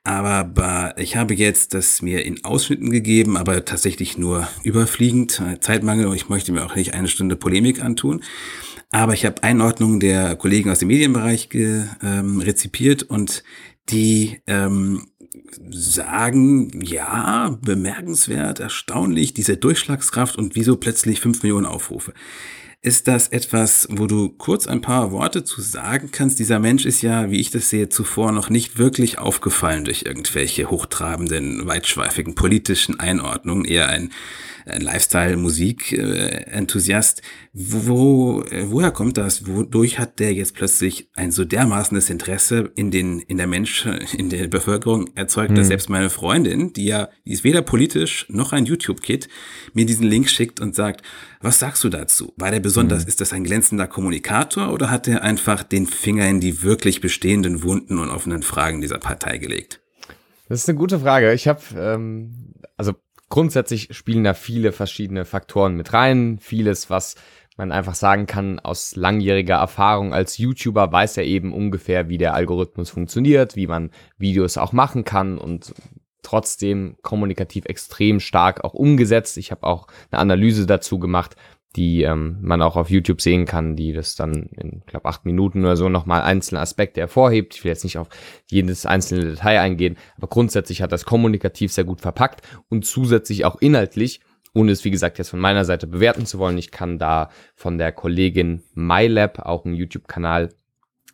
Speaker 2: Aber ich habe jetzt das mir in Ausschnitten gegeben, aber tatsächlich nur überfliegend. Zeitmangel und ich möchte mir auch nicht eine Stunde Polemik antun. Aber ich habe Einordnungen der Kollegen aus dem Medienbereich ge, ähm, rezipiert und die ähm, sagen, ja, bemerkenswert, erstaunlich, diese Durchschlagskraft und wieso plötzlich fünf Millionen Aufrufe. Ist das etwas, wo du kurz ein paar Worte zu sagen kannst? Dieser Mensch ist ja, wie ich das sehe, zuvor noch nicht wirklich aufgefallen durch irgendwelche hochtrabenden, weitschweifigen politischen Einordnungen, eher ein Lifestyle-Musik-Enthusiast. Wo, äh, woher kommt das? Wodurch hat der jetzt plötzlich ein so dermaßenes Interesse in den, in der Mensch, in der Bevölkerung erzeugt, mhm. dass selbst meine Freundin, die ja, die ist weder politisch noch ein YouTube-Kid, mir diesen Link schickt und sagt, was sagst du dazu? War der besonders, mhm. ist das ein glänzender Kommunikator oder hat er einfach den Finger in die wirklich bestehenden Wunden und offenen Fragen dieser Partei gelegt?
Speaker 1: Das ist eine gute Frage. Ich habe, ähm, also grundsätzlich spielen da viele verschiedene Faktoren mit rein. Vieles, was man einfach sagen kann, aus langjähriger Erfahrung als YouTuber weiß er eben ungefähr, wie der Algorithmus funktioniert, wie man Videos auch machen kann und trotzdem kommunikativ extrem stark auch umgesetzt. Ich habe auch eine Analyse dazu gemacht, die ähm, man auch auf YouTube sehen kann, die das dann in, glaube acht Minuten oder so nochmal einzelne Aspekte hervorhebt. Ich will jetzt nicht auf jedes einzelne Detail eingehen, aber grundsätzlich hat das kommunikativ sehr gut verpackt und zusätzlich auch inhaltlich, ohne es wie gesagt jetzt von meiner Seite bewerten zu wollen. Ich kann da von der Kollegin MyLab, auch ein YouTube-Kanal,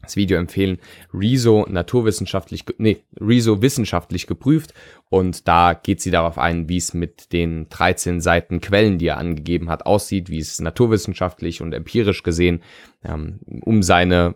Speaker 1: das Video empfehlen. Rezo naturwissenschaftlich, nee, Rezo wissenschaftlich geprüft und da geht sie darauf ein, wie es mit den 13 Seiten Quellen, die er angegeben hat, aussieht, wie es naturwissenschaftlich und empirisch gesehen ähm, um seine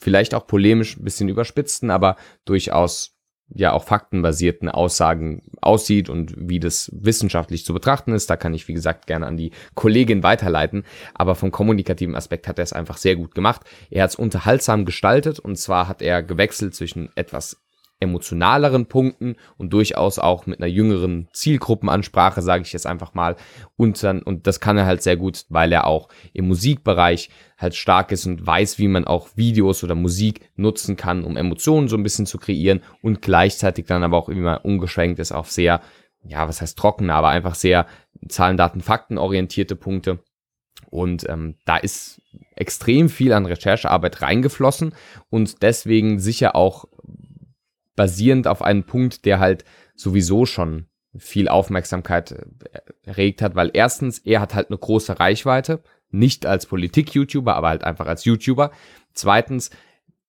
Speaker 1: vielleicht auch polemisch ein bisschen überspitzten, aber durchaus ja auch faktenbasierten Aussagen aussieht und wie das wissenschaftlich zu betrachten ist. Da kann ich, wie gesagt, gerne an die Kollegin weiterleiten. Aber vom kommunikativen Aspekt hat er es einfach sehr gut gemacht. Er hat es unterhaltsam gestaltet und zwar hat er gewechselt zwischen etwas emotionaleren Punkten und durchaus auch mit einer jüngeren Zielgruppenansprache, sage ich jetzt einfach mal. Und dann, und das kann er halt sehr gut, weil er auch im Musikbereich halt stark ist und weiß, wie man auch Videos oder Musik nutzen kann, um Emotionen so ein bisschen zu kreieren und gleichzeitig dann aber auch immer umgeschwenkt ist auf sehr, ja, was heißt trocken, aber einfach sehr Zahlen, Daten, Fakten orientierte Punkte. Und ähm, da ist extrem viel an Recherchearbeit reingeflossen und deswegen sicher auch basierend auf einen Punkt, der halt sowieso schon viel Aufmerksamkeit äh, erregt hat, weil erstens, er hat halt eine große Reichweite, nicht als Politik-YouTuber, aber halt einfach als YouTuber. Zweitens,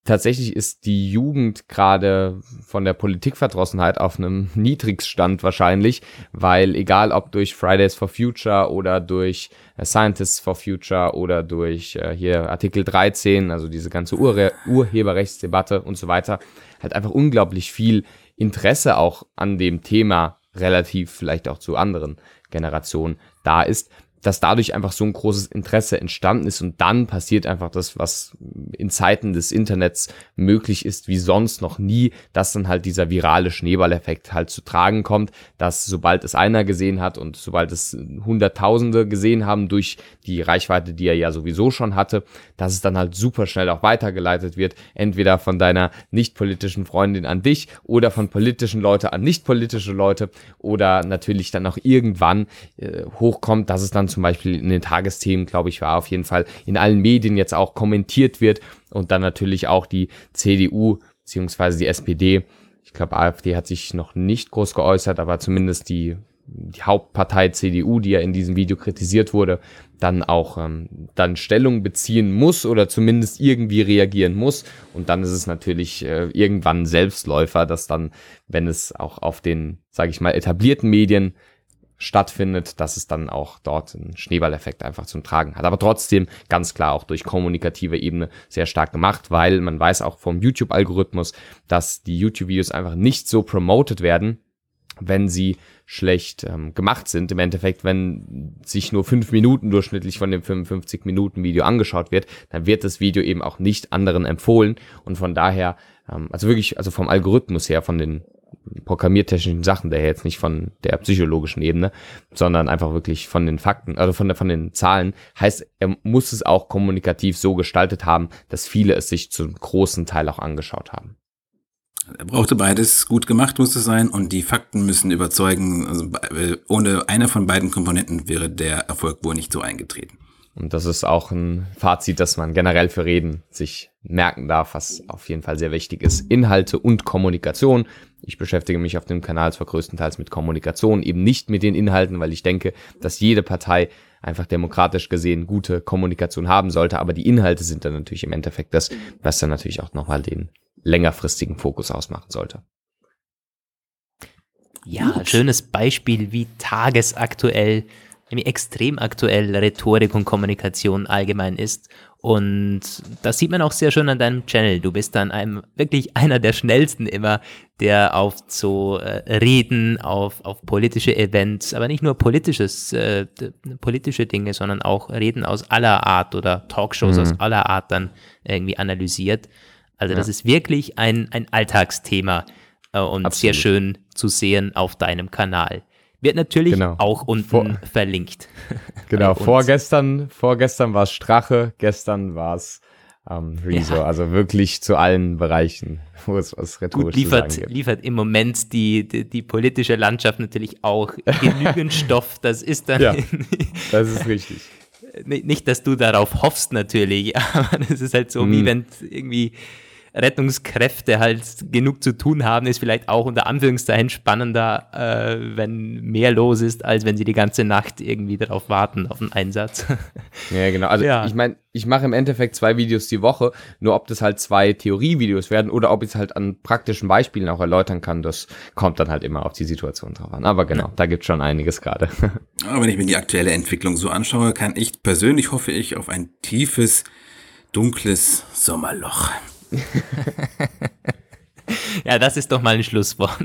Speaker 1: tatsächlich ist die Jugend gerade von der Politikverdrossenheit auf einem Niedrigstand wahrscheinlich, weil egal ob durch Fridays for Future oder durch äh, Scientists for Future oder durch äh, hier Artikel 13, also diese ganze Ur Urheberrechtsdebatte und so weiter, halt einfach unglaublich viel Interesse auch an dem Thema relativ vielleicht auch zu anderen Generationen da ist, dass dadurch einfach so ein großes Interesse entstanden ist und dann passiert einfach das, was in Zeiten des Internets möglich ist, wie sonst noch nie, dass dann halt dieser virale Schneeballeffekt halt zu tragen kommt, dass sobald es einer gesehen hat und sobald es Hunderttausende gesehen haben durch die Reichweite, die er ja sowieso schon hatte, dass es dann halt super schnell auch weitergeleitet wird, entweder von deiner nicht politischen Freundin an dich oder von politischen Leute an nicht politische Leute oder natürlich dann auch irgendwann äh, hochkommt, dass es dann zum Beispiel in den Tagesthemen, glaube ich, war auf jeden Fall in allen Medien jetzt auch kommentiert wird und dann natürlich auch die CDU beziehungsweise die SPD. Ich glaube, AfD hat sich noch nicht groß geäußert, aber zumindest die, die Hauptpartei CDU, die ja in diesem Video kritisiert wurde, dann auch ähm, dann Stellung beziehen muss oder zumindest irgendwie reagieren muss. Und dann ist es natürlich äh, irgendwann Selbstläufer, dass dann, wenn es auch auf den, sage ich mal, etablierten Medien stattfindet, dass es dann auch dort einen Schneeballeffekt einfach zum Tragen hat. Aber trotzdem ganz klar auch durch kommunikative Ebene sehr stark gemacht, weil man weiß auch vom YouTube-Algorithmus, dass die YouTube-Videos einfach nicht so promoted werden, wenn sie schlecht ähm, gemacht sind. Im Endeffekt, wenn sich nur fünf Minuten durchschnittlich von dem 55 Minuten Video angeschaut wird, dann wird das Video eben auch nicht anderen empfohlen und von daher, ähm, also wirklich, also vom Algorithmus her, von den programmiertechnischen Sachen, der jetzt nicht von der psychologischen Ebene, sondern einfach wirklich von den Fakten, also von, der, von den Zahlen, heißt, er muss es auch kommunikativ so gestaltet haben, dass viele es sich zum großen Teil auch angeschaut haben.
Speaker 2: Er brauchte beides, gut gemacht muss es sein und die Fakten müssen überzeugen. Also ohne einer von beiden Komponenten wäre der Erfolg wohl nicht so eingetreten.
Speaker 1: Und das ist auch ein Fazit, das man generell für Reden sich merken darf, was auf jeden Fall sehr wichtig ist. Inhalte und Kommunikation. Ich beschäftige mich auf dem Kanal zwar größtenteils mit Kommunikation, eben nicht mit den Inhalten, weil ich denke, dass jede Partei einfach demokratisch gesehen gute Kommunikation haben sollte, aber die Inhalte sind dann natürlich im Endeffekt das, was dann natürlich auch nochmal den längerfristigen Fokus ausmachen sollte.
Speaker 3: Ja, schönes Beispiel, wie tagesaktuell nämlich extrem aktuell Rhetorik und Kommunikation allgemein ist. Und das sieht man auch sehr schön an deinem Channel. Du bist dann einem, wirklich einer der schnellsten immer, der auf so äh, Reden, auf, auf politische Events, aber nicht nur politisches, äh, politische Dinge, sondern auch Reden aus aller Art oder Talkshows mhm. aus aller Art dann irgendwie analysiert. Also ja. das ist wirklich ein, ein Alltagsthema äh, und Absolut. sehr schön zu sehen auf deinem Kanal. Wird natürlich genau. auch unten Vor verlinkt.
Speaker 1: Genau, vorgestern, vorgestern war es Strache, gestern war es ähm, Rezo, ja. also wirklich zu allen Bereichen, wo es was rhetorisch
Speaker 3: Gut, liefert, liefert im Moment die, die, die, politische Landschaft natürlich auch genügend Stoff, das ist dann... Ja,
Speaker 1: das ist richtig.
Speaker 3: Nicht, dass du darauf hoffst natürlich, aber das ist halt so, hm. wie wenn irgendwie Rettungskräfte halt genug zu tun haben, ist vielleicht auch unter Anführungszeichen spannender, äh, wenn mehr los ist, als wenn sie die ganze Nacht irgendwie darauf warten, auf einen Einsatz.
Speaker 1: Ja, genau. Also ja. ich meine, ich mache im Endeffekt zwei Videos die Woche, nur ob das halt zwei Theorievideos werden oder ob ich es halt an praktischen Beispielen auch erläutern kann, das kommt dann halt immer auf die Situation drauf an. Aber genau, ja. da gibt schon einiges gerade.
Speaker 2: Aber wenn ich mir die aktuelle Entwicklung so anschaue, kann ich persönlich hoffe ich auf ein tiefes, dunkles Sommerloch.
Speaker 3: ja, das ist doch mal ein Schlusswort.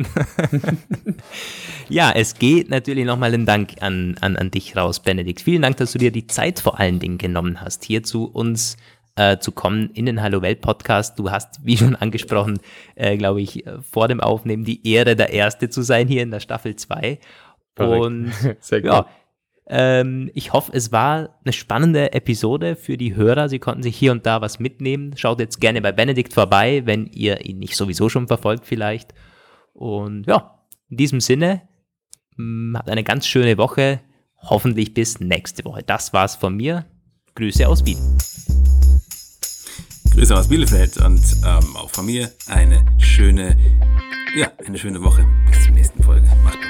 Speaker 3: ja, es geht natürlich nochmal ein Dank an, an, an dich raus, Benedikt. Vielen Dank, dass du dir die Zeit vor allen Dingen genommen hast, hier zu uns äh, zu kommen in den Hallo Welt Podcast. Du hast, wie schon angesprochen, äh, glaube ich, vor dem Aufnehmen die Ehre, der Erste zu sein hier in der Staffel 2. Und Sehr gut. ja, ähm, ich hoffe, es war eine spannende Episode für die Hörer. Sie konnten sich hier und da was mitnehmen. Schaut jetzt gerne bei Benedikt vorbei, wenn ihr ihn nicht sowieso schon verfolgt vielleicht. Und ja, in diesem Sinne, mh, mm, habt eine ganz schöne Woche. Hoffentlich bis nächste Woche. Das war's von mir. Grüße aus Wien.
Speaker 2: Grüße aus Bielefeld und ähm, auch von mir eine schöne, ja, eine schöne Woche. Bis zur nächsten Folge. Macht